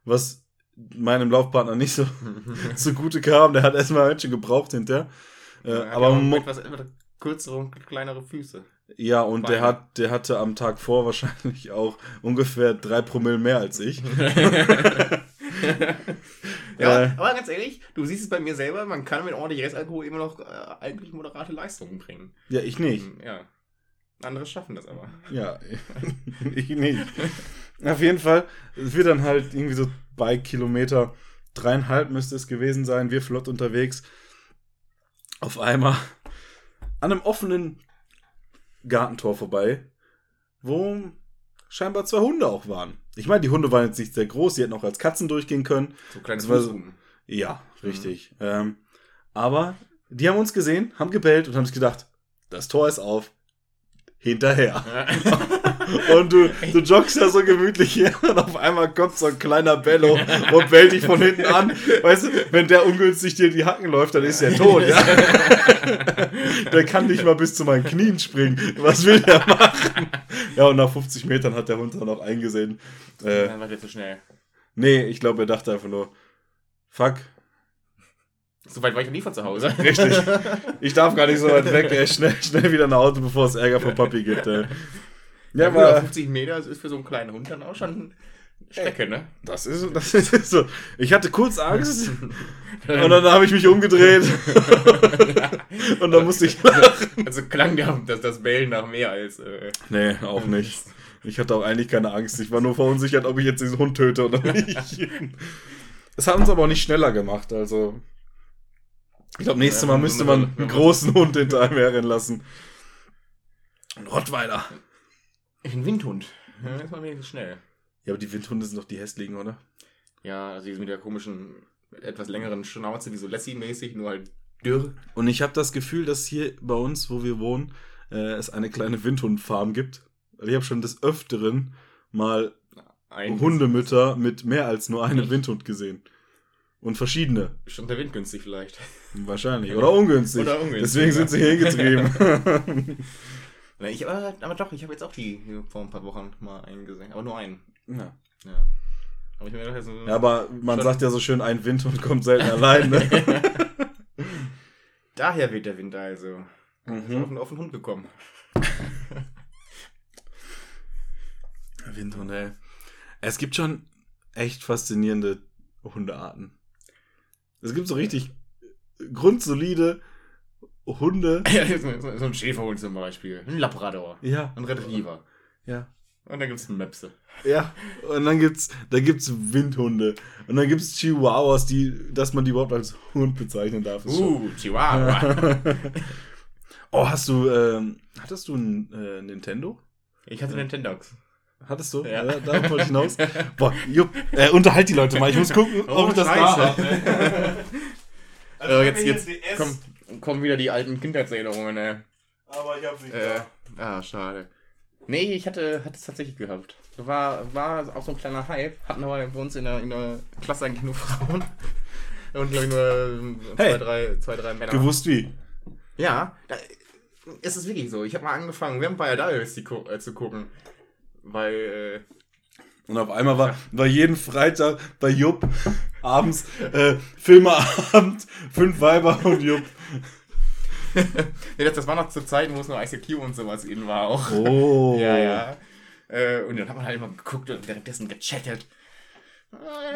was meinem Laufpartner nicht so zugute kam. Der hat erstmal ganz schön gebraucht hinterher. Äh, Ja, aber ja, mo- etwas, etwas kürzere und kleinere Füße. ja, und der, hat, der hatte am Tag vor wahrscheinlich auch ungefähr drei Promille mehr als ich. Ja, Äh. aber ganz ehrlich, du siehst es bei mir selber, man kann mit ordentlich Restalkohol immer noch äh, eigentlich moderate Leistungen bringen. Ja, ich nicht. Ja. Andere schaffen das aber. Ja, ich nicht. Auf jeden Fall, es wird dann halt irgendwie so bei Kilometer dreieinhalb müsste es gewesen sein, wir flott unterwegs. Auf einmal an einem offenen Gartentor vorbei, wo scheinbar zwei Hunde auch waren. Ich meine, die Hunde waren jetzt nicht sehr groß, die hätten auch als Katzen durchgehen können. So kleine Das war so- Fußhuben. Ja, richtig. Ähm, aber die haben uns gesehen, haben gebellt und haben sich gedacht, das Tor ist auf. hinterher. Und du, du joggst ja so gemütlich her und auf einmal kommt so ein kleiner Bello und bellt dich von hinten an. Weißt du, wenn der ungünstig dir in die Hacken läuft, dann ist er tot, ja. Der kann nicht mal bis zu meinen Knien springen. Was will der machen? Ja, und nach 50 Metern hat der Hund dann auch eingesehen. Äh, Dann war der zu schnell. nee, ich glaube, er dachte einfach nur, fuck, So weit war ich noch nie von zu Hause. Richtig. Ich darf gar nicht so weit weg. Ey. Schnell, schnell wieder nach Hause, bevor es Ärger von Papi gibt. Ey. Ja, aber aber 50 Meter das ist für so einen kleinen Hund dann auch schon Strecke, ne? das ist, das ist so. Ich hatte kurz Angst und dann habe ich mich umgedreht und dann musste ich lachen. Also klang der, das, das Bellen nach mehr als. Äh, Nee, auch nicht. Ich hatte auch eigentlich keine Angst. Ich war nur verunsichert, ob ich jetzt diesen Hund töte oder nicht. Es hat uns aber auch nicht schneller gemacht. Also, ich glaube, nächstes Mal müsste man einen großen Hund hinter einem herrennen lassen. Ein Rottweiler. Ein Windhund. Ja, ist mal wenigstens schnell. Ja, aber die Windhunde sind doch die hässlichen, oder? Ja, also die mit der komischen, etwas längeren Schnauze, wie so Lassie-mäßig, nur halt dürr. Und ich habe das Gefühl, dass hier bei uns, wo wir wohnen, äh, es eine kleine Windhundfarm gibt. Ich habe schon des Öfteren mal Ein Hundemütter mit mehr als nur einem? Windhund gesehen. Und verschiedene. Schon der Wind günstig vielleicht. Wahrscheinlich. Oder ungünstig. Oder ungünstig, Deswegen ja. sind sie hier hingetrieben. Ich, aber, aber doch, ich habe jetzt auch die vor ein paar Wochen mal einen gesehen. Aber nur einen. ja. Ja. Aber gedacht, so, ja, aber man sagt ja so schön, ein Windhund kommt selten allein. Ne? Daher weht der Wind also. Mhm. Auf, den- auf den Hund gekommen. Windhund, ey. Es gibt schon echt faszinierende Hundearten. Es gibt so richtig grundsolide Hunde. Ja, so, ein Schäferhund zum Beispiel. Ein Labrador. Ja, Ein Retriever. ja. Und dann gibt es einen Möpse. Ja, und dann gibt's, da gibt's Windhunde. Und dann gibt's Chihuahuas, die, dass man die überhaupt als Hund bezeichnen darf. ist schon- Uh, Chihuahua. oh, hast du, ähm, hattest du ein äh, Nintendo? ich hatte Nintendogs. Hattest du? Ja. Ja. darauf wollte ich hinaus. Boah, Jupp, äh, unterhalt die Leute mal. Ich muss gucken, ob ich das da habe. äh, jetzt jetzt kommen, kommen wieder die alten Kindheitserinnerungen. Ne? Aber ich hab's nicht Äh, ah, schade. Nee, ich hatte, hatte es tatsächlich gehabt. War, war auch so ein kleiner Hype. Hatten aber bei uns in der, in der Klasse eigentlich nur Frauen. Und glaube ich nur zwei, Hey. drei, zwei, drei Männer. Gewusst wie. Ja, da, es ist wirklich so. Ich habe mal angefangen, Vampire Diaries zu, äh, zu gucken. Weil, äh, Und auf einmal war, war jeden Freitag bei Jupp abends äh, Filmeabend, fünf Weiber und Jupp. nee, das, das war noch zu Zeiten, wo es nur ICQ und sowas in war auch. Oh. Ja, ja. Äh, und dann hat man halt immer geguckt und währenddessen gechattet.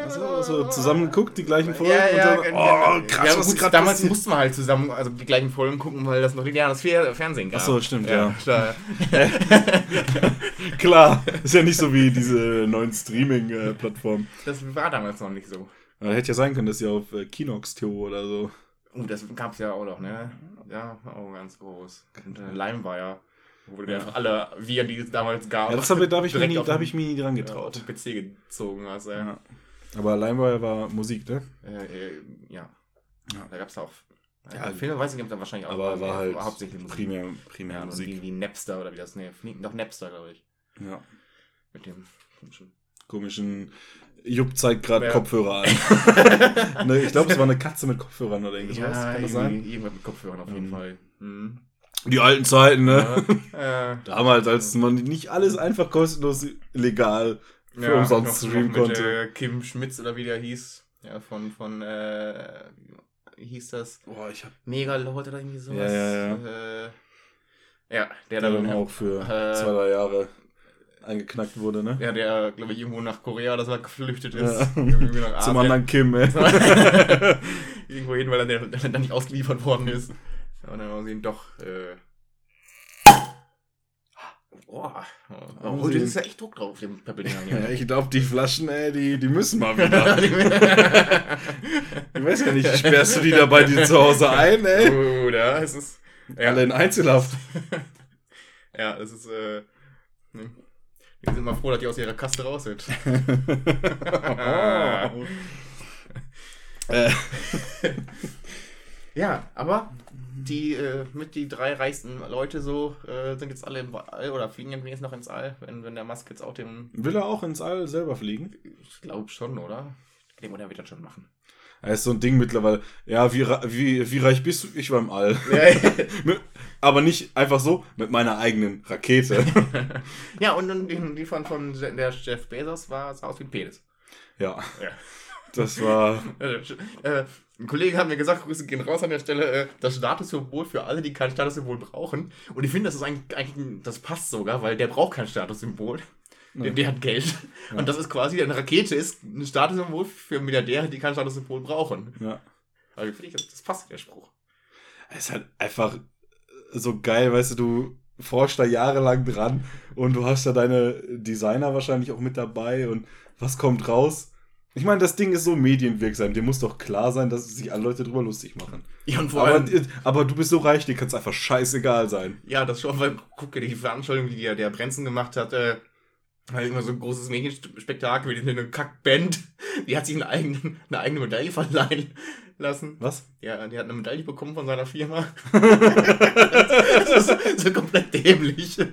So, so zusammen geguckt, die gleichen Folgen. Ja, ja, und dann, genau. oh, krass, ja, was gut, gerade Damals passiert? musste man halt zusammen also die gleichen Folgen gucken, weil das noch lineares Fer Fernsehen gab. Ach so, stimmt, ja. Da, Klar, ist ja nicht so wie diese neuen Streaming-Plattformen. das war damals noch nicht so. Hätte ja sein können, dass sie auf äh, Kinox.to oder so. Und das gab es ja auch noch, ne? Ja, auch ganz groß. Und äh, Lime war ja, wo wir einfach alle Viren, die es damals gab, Ja, das hab, da habe ich, nie- da hab ich mich nie dran ja, getraut. auf den PC gezogen hast. Äh, Ja. Aber LimeWire war Musik, ne? äh, äh, ja. Ja. Da gab es auch. Ja, Ja, Filme weiß ich nicht, ob da wahrscheinlich auch. Aber war halt hauptsächlich Musik. primär, primär Ja, Musik. wie, wie Napster oder wie das, ne, doch Napster, glaube ich. Ja. Mit dem komischen. Komischen. Jupp zeigt gerade Ja. Kopfhörer an. ne, ich glaube, es war eine Katze mit Kopfhörern oder irgendwas. Kann das sein? irgendwas mit Kopfhörern auf jeden Mhm. Fall. Mhm. Die alten Zeiten, ne? Ja, äh, Damals, als man nicht alles einfach kostenlos legal für ja, umsonst streamen noch mit, konnte. Äh, Kim Schmitz oder wie der hieß. Ja, von, von, äh, wie hieß das? Boah, ich hab Mega Leute oder irgendwie sowas. Ja, ja, Äh, ja, der der dann auch für äh, zwei, drei Jahre eingeknackt wurde, ne? Ja, der, glaube ich, irgendwo nach Korea oder so geflüchtet ist. Ja. Nach Zum anderen Kim, ey. irgendwo hin, weil er dann nicht ausgeliefert worden ist. Und dann haben sie ihn doch. Äh, Boah, oh, Haben heute sie- ist ja echt Druck drauf auf dem Ja, hier. ich glaube, die Flaschen, ey, die, die müssen mal wieder. Ich weiß ja nicht, sperrst du die da bei dir zu Hause ein, ey? Oder? Es ist. Ja, Alle in Einzelhaft. ja es ist. Äh, ne. Die sind mal froh, dass die aus ihrer Kaste raus sind. Äh, Ja, aber die äh, mit die drei reichsten Leute so äh, sind jetzt alle im All oder fliegen jetzt noch ins All, wenn, wenn der Musk jetzt auch den. Will er auch ins All selber fliegen? Ich glaube schon, oder? Der wird das schon machen. Er ist so ein Ding mittlerweile. Ja, wie, wie, wie reich bist du? Ich war im All. Ja, Aber nicht einfach so, mit meiner eigenen Rakete. ja und dann die, von, von der Jeff Bezos war sah aus wie ein Penis. ja, Ja. das war. Äh, ein Kollege hat mir gesagt, Grüße gehen raus an der Stelle, äh, das Statussymbol für alle, die kein Statussymbol brauchen. Und ich finde, das ist eigentlich, eigentlich, das passt sogar, weil der braucht kein Statussymbol. Der, der hat Geld. Und das ist quasi, eine Rakete ist ein Statussymbol für Milliardäre, die kein Statussymbol brauchen. Ja. Also finde ich, das, das passt, der Spruch. Es ist halt einfach so geil, weißt du, du forschst da jahrelang dran und du hast da deine Designer wahrscheinlich auch mit dabei und was kommt raus? Ich meine, das Ding ist so medienwirksam, dir muss doch klar sein, dass sich alle Leute drüber lustig machen. Ja, und vor Aber, allem, aber du bist so reich, dir kann es einfach scheißegal sein. ja, das schon, weil, guck dir die Veranstaltung, die der, der Brenzen gemacht hat, äh, halt immer so ein großes Medienspektakel mit einer Kackband. Die hat sich eine eigene, eine eigene Medaille verleihen lassen. Was? Ja, die hat eine Medaille bekommen von seiner Firma. das ist so komplett dämlich. Ja,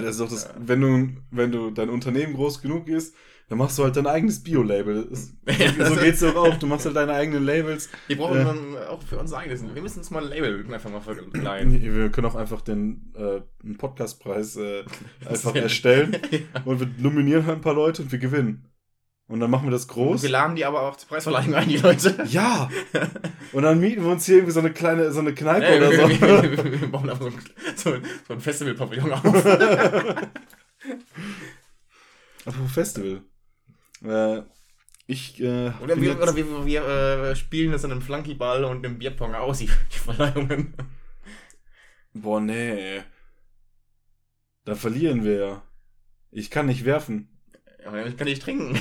das ist doch das, wenn du, wenn du dein Unternehmen groß genug ist, dann machst du halt dein eigenes Bio-Label. Ja, So geht's doch auch. Du machst halt deine eigenen Labels. Wir brauchen Äh. dann auch für uns eigenes. Wir müssen uns mal ein Label einfach mal verleihen. Wir können auch einfach den äh, Podcastpreis äh, einfach erstellen Ja. und wir nominieren halt ein paar Leute und wir gewinnen. Und dann machen wir das groß. Wir laden die aber auch zur Preisverleihung ein, die Leute. Ja! Und dann mieten wir uns hier irgendwie so eine kleine, so eine Kneipe Nee, oder wir, so. wir, wir, wir bauen einfach so, ein- so, ein- so ein Festival-Pavillon auf. Apropos Festival. Äh, ich, äh, Oder wir, oder wir, wir äh, spielen das in einem Flunkyball und einem Bierpong aus, die, die Verleihungen. Boah, nee. Da verlieren wir ja. Ich kann nicht werfen. Aber ich kann nicht trinken.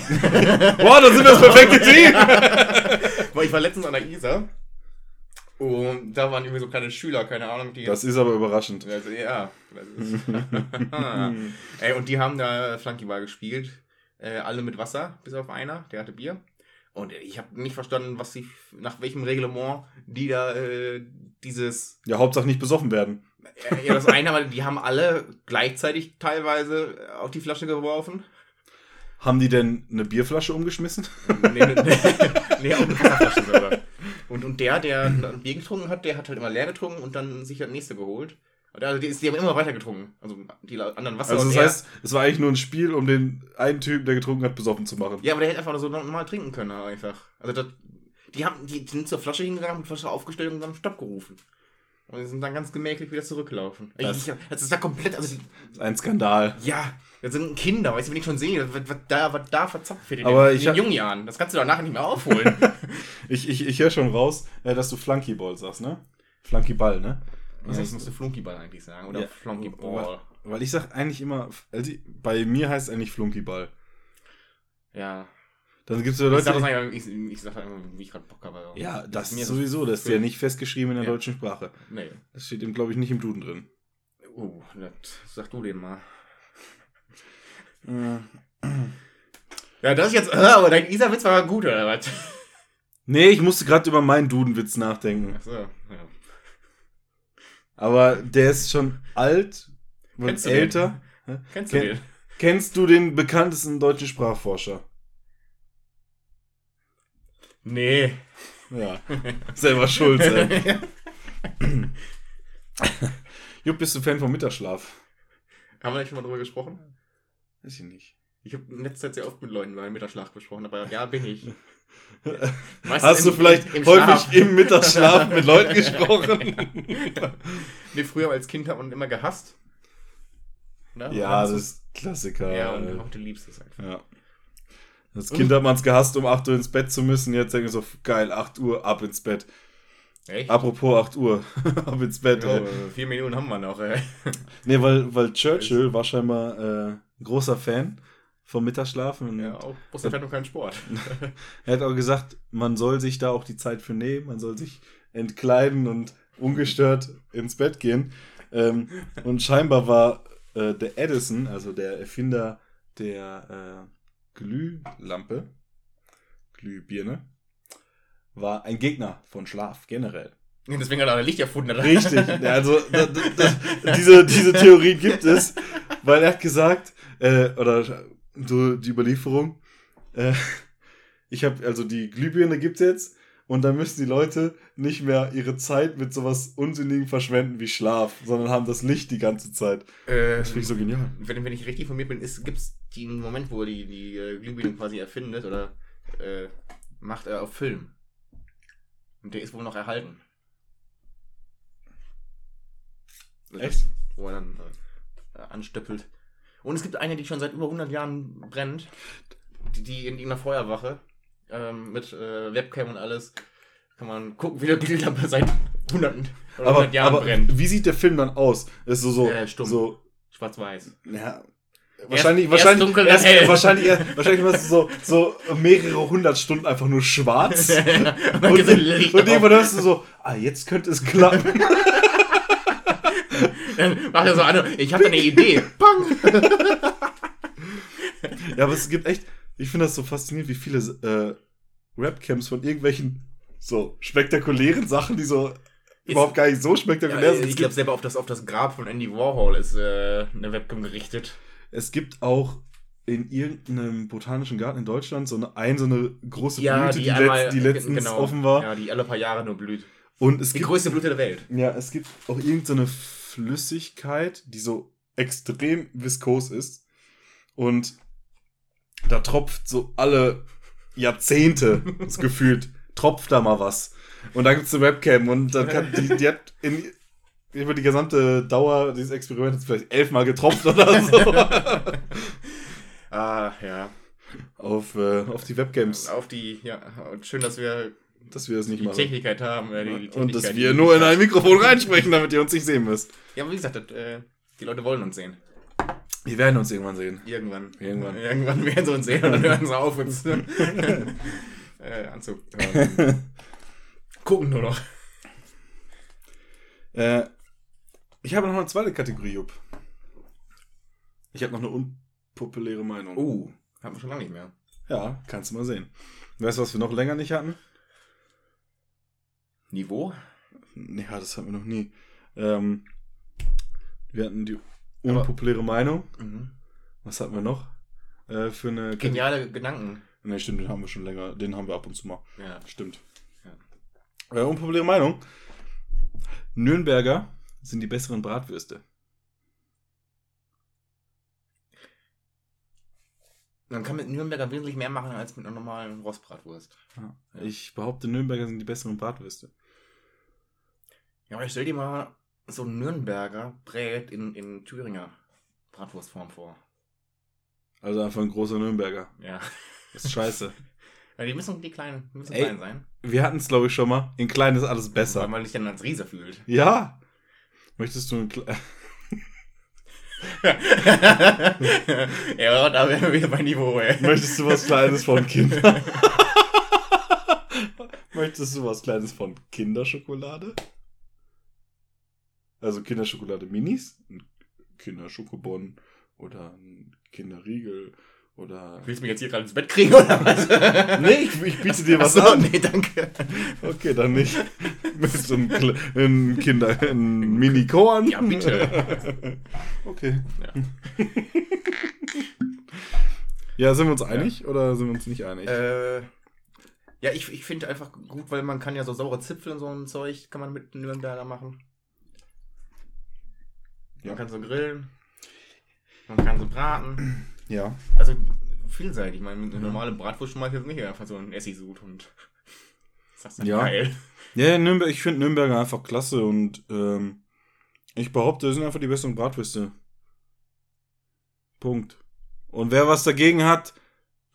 Boah, da sind wir das perfekte Team! Weil ich war letztens an der Isar und da waren irgendwie so kleine Schüler, keine Ahnung, die. Das ist aber überraschend. also, ja. Das ist, Ey, und die haben da Flunkyball gespielt. Äh, alle mit Wasser, bis auf einer, der hatte Bier. Und ich habe nicht verstanden, was sie, nach welchem Reglement die da äh, dieses Ja, Hauptsache nicht besoffen werden. Äh, Ja, das eine, aber die haben alle gleichzeitig teilweise auf die Flasche geworfen. Haben die denn eine Bierflasche umgeschmissen? Nee, nee, nee, nee auf eine Wasserflasche sogar. Und, und der, der ein Bier getrunken hat, der hat halt immer leer getrunken und dann sich das nächste geholt. Also die, die haben immer weiter getrunken. Also die anderen Wasser Also das heißt, es war eigentlich nur ein Spiel, um den einen Typen, der getrunken hat, besoffen zu machen. Ja, aber der hätte einfach so normal trinken können, einfach. Also das, die, haben, die, die sind zur Flasche hingegangen, haben die Flasche aufgestellt und dann Stopp gerufen. Und die sind dann ganz gemächlich wieder zurückgelaufen. Das- Ich, das ist ja komplett, also die, Ein Skandal. Ja, das sind Kinder, weißt du, wenn ich schon sehe, was, was, da, was da verzapft wird in, Aber den, ich in hab- den jungen Jahren. Das kannst du doch nachher nicht mehr aufholen. Ich, ich, ich höre schon raus, äh, dass du Flunkyball sagst, ne? Flunkyball, ne? Was heißt, musst du Flunkyball eigentlich sagen? Oder Ja. Flunkyball. Weil ich sag eigentlich immer, also bei mir heißt es eigentlich Flunkyball. Ja. Dann gibt es ja Ich sag, das Leute. einfach, ich, ich sag einfach, wie ich gerade Bock habe. Ja, das mir ist sowieso, das ist ja nicht festgeschrieben in der Ja. deutschen Sprache. Nee. Das steht eben, glaube ich, nicht im Duden drin. Uh, das, sag du den mal. Äh. Ja, das ist jetzt, aber dein Isa-Witz war gut, oder was? Nee, ich musste gerade über meinen Dudenwitz nachdenken. Achso, ja. Aber der ist schon alt und Kennst du den? älter. Kennst du Ken- den? Kennst du den bekanntesten deutschen Sprachforscher? Nee. Ja. Selber schuld, ey. Jupp, bist du Fan vom Mittagsschlaf? Haben wir nicht schon mal drüber gesprochen? Weiß ich nicht. Ich habe in letzter Zeit sehr oft mit Leuten über den Mittagsschlaf gesprochen, aber ja, bin ich. Meistens Hast du im- vielleicht im häufig Schlaf. im Mittagsschlaf mit Leuten gesprochen? nee, früher als Kind hat man immer gehasst. Ne? ja, das ist Klassiker. Ja, und liebst du es einfach. Ja. Als Kind hat man es gehasst, um 8 Uhr ins Bett zu müssen. Jetzt denke ich so, geil, 8 Uhr, ab ins Bett. Echt? Apropos 8 Uhr, ab ins Bett. Ey. äh, vier Minuten haben wir noch, ey. Nee, weil, weil Churchill war scheinbar äh, ein großer Fan vom Mittagsschlafen. Ja, auch Buster fährt noch keinen Sport. Er hat auch gesagt, man soll sich da auch die Zeit für nehmen, man soll sich entkleiden und ungestört ins Bett gehen. Ähm, und scheinbar war äh, der Edison, also der Erfinder der äh, Glühlampe, Glühbirne, war ein Gegner von Schlaf generell. Deswegen hat er Licht erfunden. Oder? Richtig. Also da, da, da, diese, diese Theorie gibt es, weil er hat gesagt, äh, oder so die Überlieferung, äh, ich habe, also die Glühbirne gibt es jetzt und dann müssen die Leute nicht mehr ihre Zeit mit sowas Unsinnigem verschwenden wie Schlaf, sondern haben das Licht die ganze Zeit. Äh, Das finde ich so genial. wenn, wenn ich richtig informiert bin, gibt es den Moment, wo er die, die äh, Glühbirne quasi erfindet oder äh, macht er auf Film. Und der ist wohl noch erhalten. Echt? Wo er dann äh, anstöppelt. Und es gibt eine, die schon seit über 100 Jahren brennt. Die, die in irgendeiner Feuerwache ähm, mit äh, Webcam und alles. Kann man gucken, wie der Glühlampe seit hunderten oder Aber, 100 Jahren aber brennt. wie sieht der Film dann aus? Ist so, so, Äh, so Schwarz-Weiß. ja, wahrscheinlich, erst wahrscheinlich, dunkel, erst, hell. wahrscheinlich, erst- wahrscheinlich war es so, so mehrere hundert Stunden einfach nur schwarz. und irgendwann hörst du so, ah, jetzt könnte es klappen. Dann macht er so an, ich habe eine Idee. Bang! Ja, aber es gibt echt, ich finde das so faszinierend, wie viele äh, Rapcams von irgendwelchen so spektakulären Sachen, die so überhaupt gar nicht so spektakulär Ja, sind. ich glaube, selber auf das, auf das Grab von Andy Warhol ist äh, eine Webcam gerichtet. es gibt auch in irgendeinem botanischen Garten in Deutschland so eine, ein, so eine große Blüte, die, letzt, die letztens offen war. Ja, die alle paar Jahre nur blüht. Und es Die gibt, größte Blüte der Welt. ja, es gibt auch irgendeine Flüssigkeit, die so extrem viskos ist. Und da tropft so alle Jahrzehnte, das gefühlt, tropft da mal was. Und da gibt es eine Webcam und dann kann die, die hat in, über die gesamte Dauer dieses Experiments vielleicht elfmal getropft oder so. Ah, ja. auf, äh, auf die Webcams, Auf die, ja, und schön, dass wir dass wir das nicht die machen. Technikheit haben. Äh, die, die Und dass wir nur in ein Mikrofon reinsprechen, damit ihr uns nicht sehen müsst. Ja, aber wie gesagt, das, äh, die Leute wollen uns sehen. Wir werden uns irgendwann sehen. Irgendwann. Irgendwann. Irgendwann werden sie uns sehen und dann hören sie auf, uns äh, anzuhören. Gucken nur noch. Äh, ich habe noch eine zweite Kategorie, Jupp. Ich habe noch eine unpopuläre Meinung. Uh, haben wir schon lange nicht mehr. Ja, kannst du mal sehen. Weißt du, was wir noch länger nicht hatten? Niveau? Ja, das hatten wir noch nie. Ähm, wir hatten die unpopuläre Meinung. Mhm. Was hatten wir noch? Äh, für eine Geniale Gedanken. Ne, stimmt, den haben wir schon länger. Den haben wir ab und zu mal. Ja. Stimmt. Ja. Äh, unpopuläre Meinung. Nürnberger sind die besseren Bratwürste. Man kann mit Nürnberger wesentlich mehr machen als mit einer normalen Rostbratwurst. Ja. Ich behaupte, Nürnberger sind die besseren Bratwürste. Ja, aber ich stell dir mal so einen Nürnberger Brät in, in Thüringer Bratwurstform vor. Also einfach ein großer Nürnberger. Ja. Das ist scheiße. ja die müssen die kleinen, müssen Ey. klein sein. Wir hatten es, glaube ich, schon mal. In klein ist alles Weil besser. man sich dann als Riese fühlt. Ja. Möchtest du ein Kle ja, da wären wir wieder bei Niveau, ey. Möchtest du was Kleines von Kinder? Möchtest du was Kleines von Kinderschokolade? Also Kinderschokolade Minis, ein Kinderschokobon oder ein Kinderriegel oder. Willst du mich jetzt hier gerade ins Bett kriegen oder was? Nee, ich, ich biete dir was Achso, an. nee, danke. Okay, dann nicht. Möchtest du ein, Kle- ein Kinder, ein Mini-Korn? Ja, bitte. Okay. Ja. Ja, sind wir uns einig oder sind wir uns nicht einig? Äh, ja, ich, ich finde einfach gut, weil man kann ja so saure Zipfel und so ein Zeug kann man mit Nürnberger machen. Ja. Man kann so grillen. Man kann so braten. Ja. Also vielseitig. Ich meine, eine normale Bratwurst schmeißt jetzt nicht einfach so ein Essigsud und das ist dann Ja. geil. Ja, Nürnberg, ich finde Nürnberger einfach klasse und ähm, ich behaupte, das sind einfach die besseren Bratwürste. Punkt. Und wer was dagegen hat,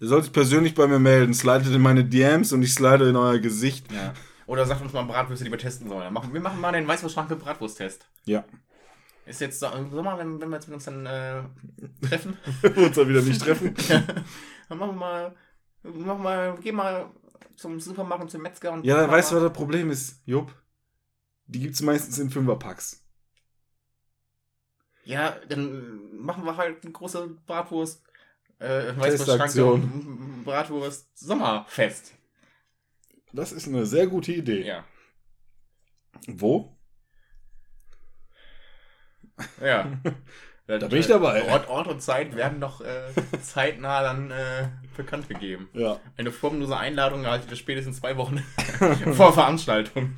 der soll sich persönlich bei mir melden. Slidet in meine DMs und ich slide in euer Gesicht. Ja. Oder sagt uns mal Bratwürste, die wir testen sollen. Wir machen mal den Weißwurstschrank mit Bratwursttest. Ja. Ist jetzt Sommer, wenn, wenn wir jetzt mit uns dann äh, treffen, Wir uns dann wieder nicht treffen. dann machen wir mal, machen wir mal, geh mal zum Supermarkt und zum Metzger und Ja, machen weißt du, was das Problem ist, Jupp? Die gibt's meistens in Fünferpacks. Ja, dann machen wir halt eine große Bratwurst, äh, Testaktion. Weißwurstschrank, Bratwurst Sommerfest. Das ist eine sehr gute Idee. Ja. Wo? Ja. Da bin ich dabei. Ort, Ort und Zeit werden noch äh, zeitnah dann äh, bekannt gegeben. Ja. Eine formlose Einladung erhaltet ihr spätestens zwei Wochen vor Veranstaltung.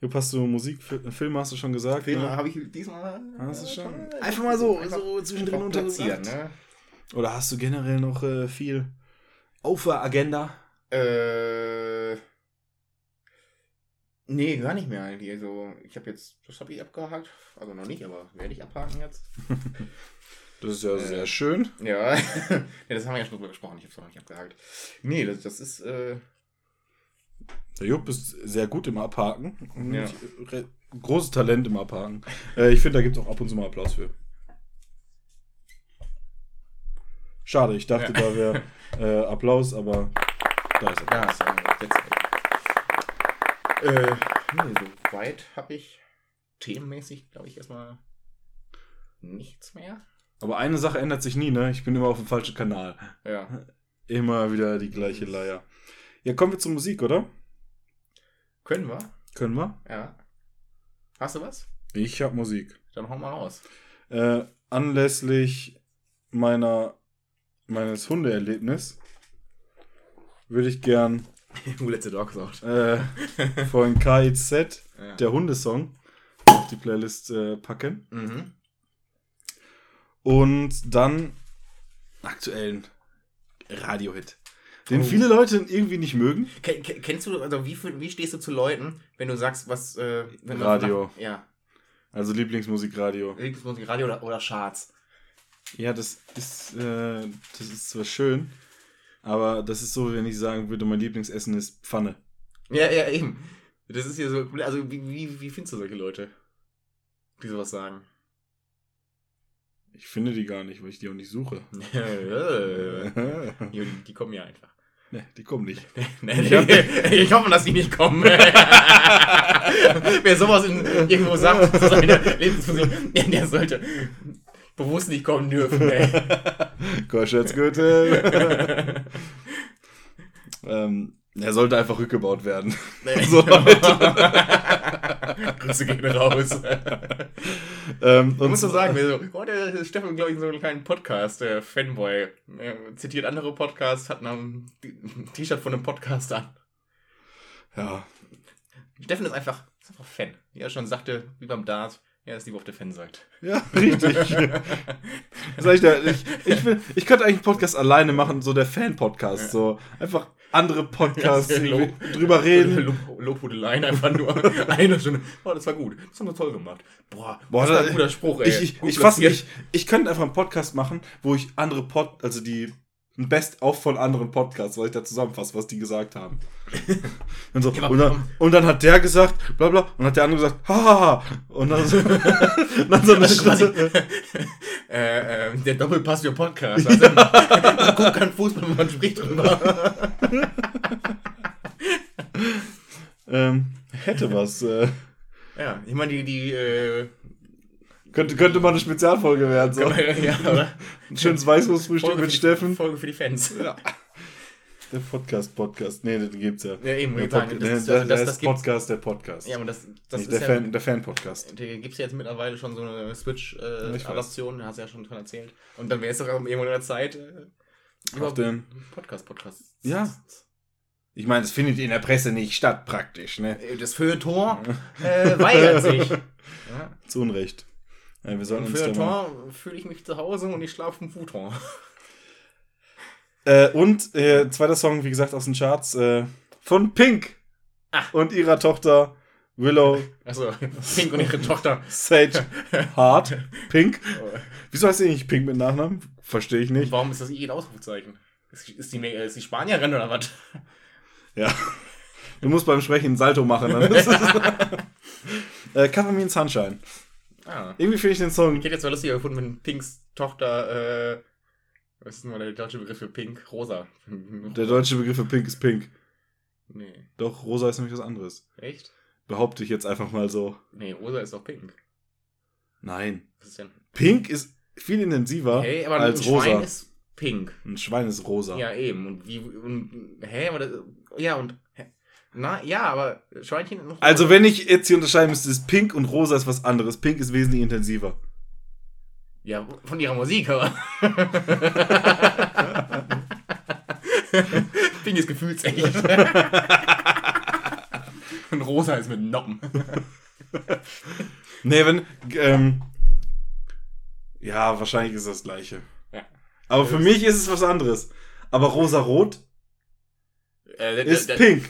Jupp, hast du Musik, Fi- Filme hast du schon gesagt? Filme ne? habe ich diesmal. Hast du schon? äh, Einfach mal so, einfach- so zwischendrin untergebracht. ne? Oder hast du generell noch äh, viel auf der Agenda? Äh. Nee, gar nicht mehr eigentlich. Also, ich habe jetzt, das habe ich abgehakt. Also noch nicht, aber werde ich abhaken jetzt. Das ist ja Äh. sehr schön. Ja. ja, das haben wir ja schon drüber gesprochen. Ich habe es noch nicht abgehakt. Nee, das, das ist, äh, Der Jupp ist sehr gut im Abhaken. Ja. großes Talent im Abhaken. Äh, ich finde, da gibt es auch ab und zu mal Applaus für. Schade, ich dachte, Ja. da wäre äh, Applaus, aber da ist er. ja. Äh, nee, so weit habe ich themenmäßig, glaube ich, erstmal nichts mehr. Aber eine Sache ändert sich nie, ne? Ich bin immer auf dem falschen Kanal. Ja. Immer wieder die gleiche Leier. Ja, kommen wir zur Musik, oder? Können wir? Können wir? Ja. Hast du was? Ich habe Musik. Dann hau mal raus. Äh, anlässlich meiner meines Hundeerlebnis würde ich gern Who let the dog out? äh, von KIZ, Ja. der Hundesong, auf die Playlist äh, packen. Mhm. Und dann aktuellen Radiohit. Den Oh. viele Leute irgendwie nicht mögen. Ken, ken- kennst du, also wie, wie stehst du zu Leuten, wenn du sagst, was, äh, Radio. Nach, ja, Also Lieblingsmusikradio. Lieblingsmusik, Radio oder, oder Charts. Ja, das ist, äh, das ist zwar schön, aber das ist so, wenn ich sagen würde, mein Lieblingsessen ist Pfanne. Ja, ja, eben. Das ist hier so, also wie, wie, wie findest du solche Leute, die sowas sagen? Ich finde die gar nicht, weil ich die auch nicht suche. ja, die, die kommen ja einfach. ne, die kommen nicht. Nee, ich hoffe, dass die nicht kommen. Wer sowas in, irgendwo sagt, Lebensfunktion, der, der sollte bewusst nicht kommen dürfen. Ey. Korschätzgürtel. ähm, er sollte einfach rückgebaut werden. Nee. So, Grüße gehen raus. ähm, Ich muss so sagen, so, oh, der ist Steffen, glaube ich, so einem kleinen Podcast, der Fanboy. Er zitiert andere Podcasts, hat ein T-Shirt von einem Podcast an. Ja, Steffen ist einfach, ist einfach Fan. Wie er schon sagte, wie beim Dart, er ist lieber auf der Fanseite. ja, richtig. Sag ich, dir, ich, ich, will, ich könnte eigentlich einen Podcast alleine machen, so der Fan-Podcast. Ja. So einfach andere Podcasts Ja, drüber reden. Lob- Lobhudeleien einfach nur eine Stunde. Oh, das war gut. Das haben wir toll gemacht. Boah, Boah, das war da- ein guter Spruch, ey. Ich, ich, ich, fass, ich, ich könnte einfach einen Podcast machen, wo ich andere Pod, also die ein Best-of von anderen Podcasts, weil ich da zusammenfasse, was die gesagt haben. und, so, Ja, und, dann, und dann hat der gesagt, bla bla, und hat der andere gesagt, hahaha. Und dann so, und dann so eine Also quasi, Stunde. äh, äh, der Doppelpass für Podcast. Also, man guckt keinen Fußball, man spricht drüber. ähm, hätte was. Äh, ja, ich meine, die, die, äh, könnte, könnte mal eine Spezialfolge werden. So. ja, oder? Ein schönes Weißwurstfrühstück mit die- Steffen. Folge für die Fans. Ja. Der Podcast, Podcast. Nee, den gibt's ja. Ja, eben, Der, sagen, Pod das, der, ist- der, also das, der das gibt's. Podcast, der Podcast. Ja, aber das, das Nicht ist der, ja, Fan, der Fan-Podcast. Da gibt es ja jetzt mittlerweile schon so eine. Switch-Adaption, da hast du ja schon von erzählt. Und dann wäre es doch auch irgendwann in der Zeit äh, Auf den- Podcast, Podcast. Ja. Ich meine, es findet in der Presse nicht statt, praktisch, ne? Äh, Das Feuilleton äh, weigert sich. Ja. Zu Unrecht. Ja, wir sollten Im uns da mal... Feuilleton fühle ich mich zu Hause und ich schlafe im Futon. Äh, und äh, zweiter Song, wie gesagt, aus den Charts äh, von Pink Ah. und ihrer Tochter Willow Also, Pink und ihre Tochter. Sage Hart. Pink. Wieso heißt sie nicht Pink mit Nachnamen? Verstehe ich nicht. Warum ist das I ein Ausrufezeichen? Ist, ist, die, äh, ist die Spanierin oder was? Ja. Du musst beim Sprechen einen Salto machen. Dann ist es äh, Cover Me in Sunshine. Ah. Irgendwie finde ich den Song. Ich hätte jetzt mal lustiger gefunden, wenn Pinks Tochter, äh, was ist denn mal der deutsche Begriff für Pink? Rosa. Der deutsche Begriff für Pink ist Pink. Nee. Doch, rosa ist nämlich was anderes. Echt? Behaupte ich jetzt einfach mal so. Nee, rosa ist doch pink. Nein. Was ist denn? Pink ist viel intensiver Hey, aber als ein Schwein rosa. ist pink. Ein Schwein ist rosa. Ja, eben. Und wie. Und, hä? Aber das, ja, und. Hä? Na, ja, aber Schweinchen. Also, wenn ich jetzt hier unterscheiden müsste, ist pink und rosa ist was anderes. Pink ist wesentlich intensiver. Ja, von ihrer Musik, aber. Pink ist gefühlsecht. und rosa ist mit Noppen. Nee, wenn. Ähm, ja, wahrscheinlich ist das gleiche. Ja. Aber für mich ist es was anderes. Aber rosa-rot Äh, ist pink.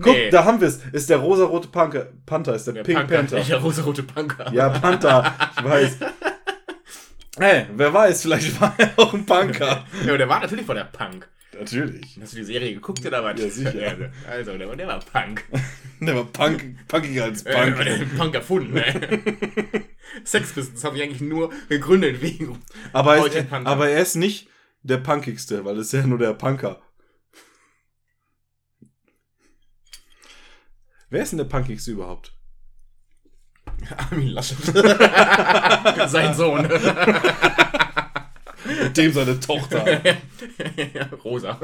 Guck, Nee. da haben wir es. Ist der rosa-rote Panther. Panther ist der, Der Pink Punker, Panther. Der rosa-rote Punker. Ja, Panther. Ich weiß. Hey, wer weiß, vielleicht war er auch ein Punker. Ja, aber der war natürlich von der Punk. Natürlich. Hast du die Serie geguckt oder was? Ja, sicher. Also, der, war- der war Punk. Der war Punk, punkiger als Äh, Punk. der hat Punk erfunden, ne? Sex Pistols haben sich eigentlich nur gegründet wegen. aber, er, Panther. aber er ist nicht der punkigste, weil es ist ja nur der Punker. Wer ist denn der punkigste überhaupt? Armin Laschet. Sein Sohn. Mit dem seine Tochter. Rosa.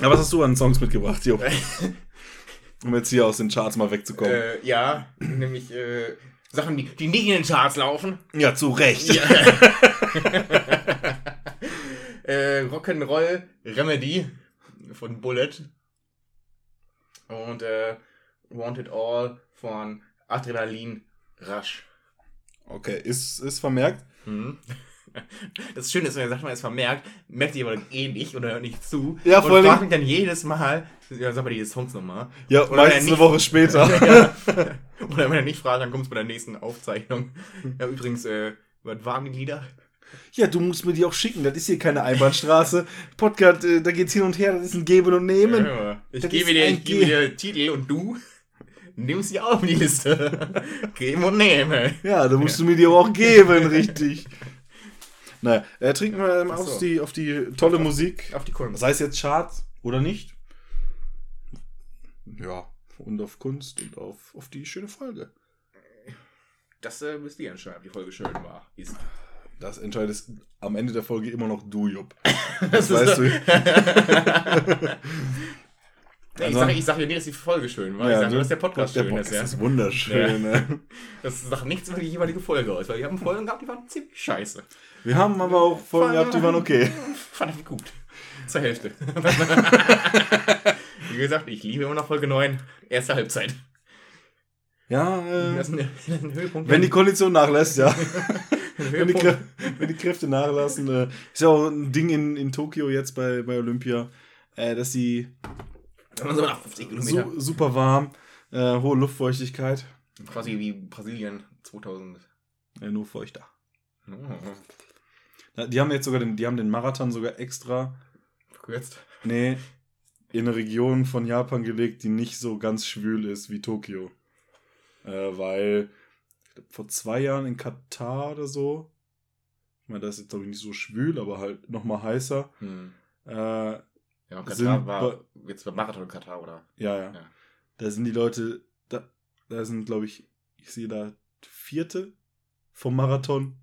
Aber was hast du an Songs mitgebracht, Jo? Um jetzt hier aus den Charts mal wegzukommen. äh, ja, nämlich äh, Sachen, die, die nicht in den Charts laufen. ja, zu Recht. Ja. äh, Rock'n'Roll Remedy von Bullet. Und äh, Want It All von Adrenalin Rush. Okay, ist, ist vermerkt. Mhm. Das Schöne ist, wenn er sagt, man ist vermerkt, merkt aber eh nicht oder hört nicht zu. Ja, und vor allem- fragt mich dann jedes Mal, ja, sag mal die Songs nochmal. Ja, Oder meistens eine Woche später. ja. Oder wenn er nicht fragt, dann kommt es bei der nächsten Aufzeichnung. Ja, übrigens, äh, was waren die Lieder? Ja, du musst mir die auch schicken. Das ist hier keine Einbahnstraße. Podcast, äh, da geht's hin und her. Das ist ein Geben und Nehmen. Ja, ich Das gebe dir, ich gebe dir Titel und du nimmst sie auf die Liste. Geben und nehmen. Ja, da musst du mir die aber auch geben, richtig. Naja, äh, trinken wir ähm, so. auf, die, auf die tolle Musik. Auf die Kunst. Sei es jetzt Charts oder nicht. Ja, und auf Kunst und auf, auf die schöne Folge. Das äh, müsst ihr entscheiden, ob die Folge schön war. Ist. Das entscheidest am Ende der Folge immer noch du, Jupp. Das Das weißt du. Nee, ich sage ich sag ja nicht, dass die Folge schön war. ich sage nur, dass der Podcast schön Podcast ist. Ja. ist wunderschön. ne? Das sagt nichts über die jeweilige Folge aus, weil wir haben Folgen gehabt, die waren ziemlich scheiße. Wir haben aber auch Folgen gehabt, die waren okay. Fand ich gut. Zur Hälfte. Wie gesagt, ich liebe immer noch Folge 9, erste Halbzeit. Ja, Das äh, ist ein, das ist ein Höhepunkt. wenn die Kondition nachlässt, ja. Wenn, die Höhepunkt. Krä wenn die Kräfte nachlassen. Äh, ist ja auch ein Ding in, in Tokio jetzt bei, bei Olympia, äh, dass sie so nach 50 Kilometer. su super warm, äh, hohe Luftfeuchtigkeit, Quasi wie Brasilien 2000. äh, nur feuchter. Oh, Ja, Die haben jetzt sogar den, die haben den Marathon sogar extra, verkürzt. nee, in eine Region von Japan gelegt, die nicht so ganz schwül ist wie Tokio. Äh, weil vor zwei Jahren in Katar oder so, ich meine, das ist jetzt glaube ich nicht so schwül, aber halt nochmal heißer. Hm. Äh, Ja, und Sind Katar war jetzt war Marathon Katar, oder? ja, ja, Ja. Da sind die Leute, da, da sind glaube ich, ich sehe da Vierte vom Marathon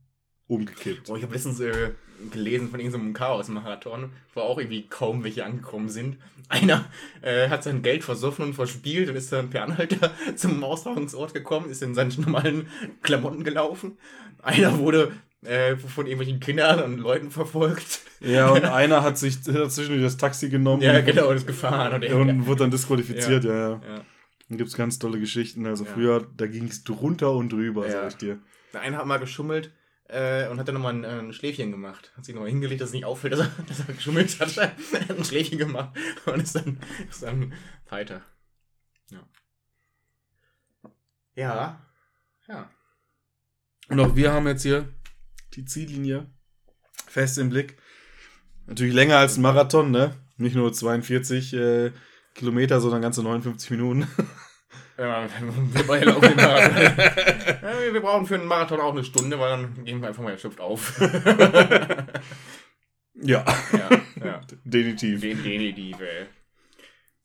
umgekippt. Oh, ich habe letztens äh, gelesen von irgendeinem Chaos-Marathon, wo auch irgendwie kaum welche angekommen sind. Einer äh, hat sein Geld versoffen und verspielt und ist dann per Anhalter zum Austragungsort gekommen, ist in seinen normalen Klamotten gelaufen. Einer wurde äh, von irgendwelchen Kindern und Leuten verfolgt. Ja, und einer hat sich hat zwischendurch das Taxi genommen Ja, und, genau, und ist gefahren. Und, und wurde dann disqualifiziert, ja, ja. ja. Da gibt es ganz tolle Geschichten. Also Ja. früher, da ging es drunter und drüber, Ja. sag ich dir. Der eine hat mal geschummelt äh, und hat dann nochmal ein, ein Schläfchen gemacht. Hat sich nochmal hingelegt, dass es nicht auffällt, dass er, dass er geschummelt hat. hat ein Schläfchen gemacht und ist dann, ist dann weiter. Ja. Ja. Ja. Und auch wir haben jetzt hier die Ziellinie fest im Blick. Natürlich länger als ein Marathon, ne? Nicht nur 42 äh, Kilometer, sondern ganze 59 Minuten. Ja, wir, beide laufen den Marathon. ja, wir- brauchen für einen Marathon auch eine Stunde, weil dann gehen wir einfach mal erschöpft auf. ja, ja, ja. definitiv. Den, den, die, ey.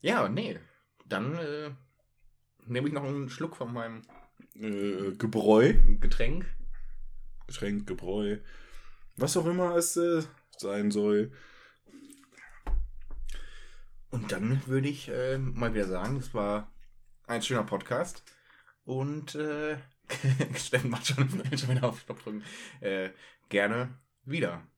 Ja, nee. Dann äh, nehme ich noch einen Schluck von meinem Äh, Gebräu. Getränk. Getränk, Gebräu. Was auch immer es äh, sein soll. Und dann würde ich äh, mal wieder sagen, das war ein schöner Podcast. Und äh, Steffen macht schon, schon wieder auf Stopp drücken. Äh, gerne wieder.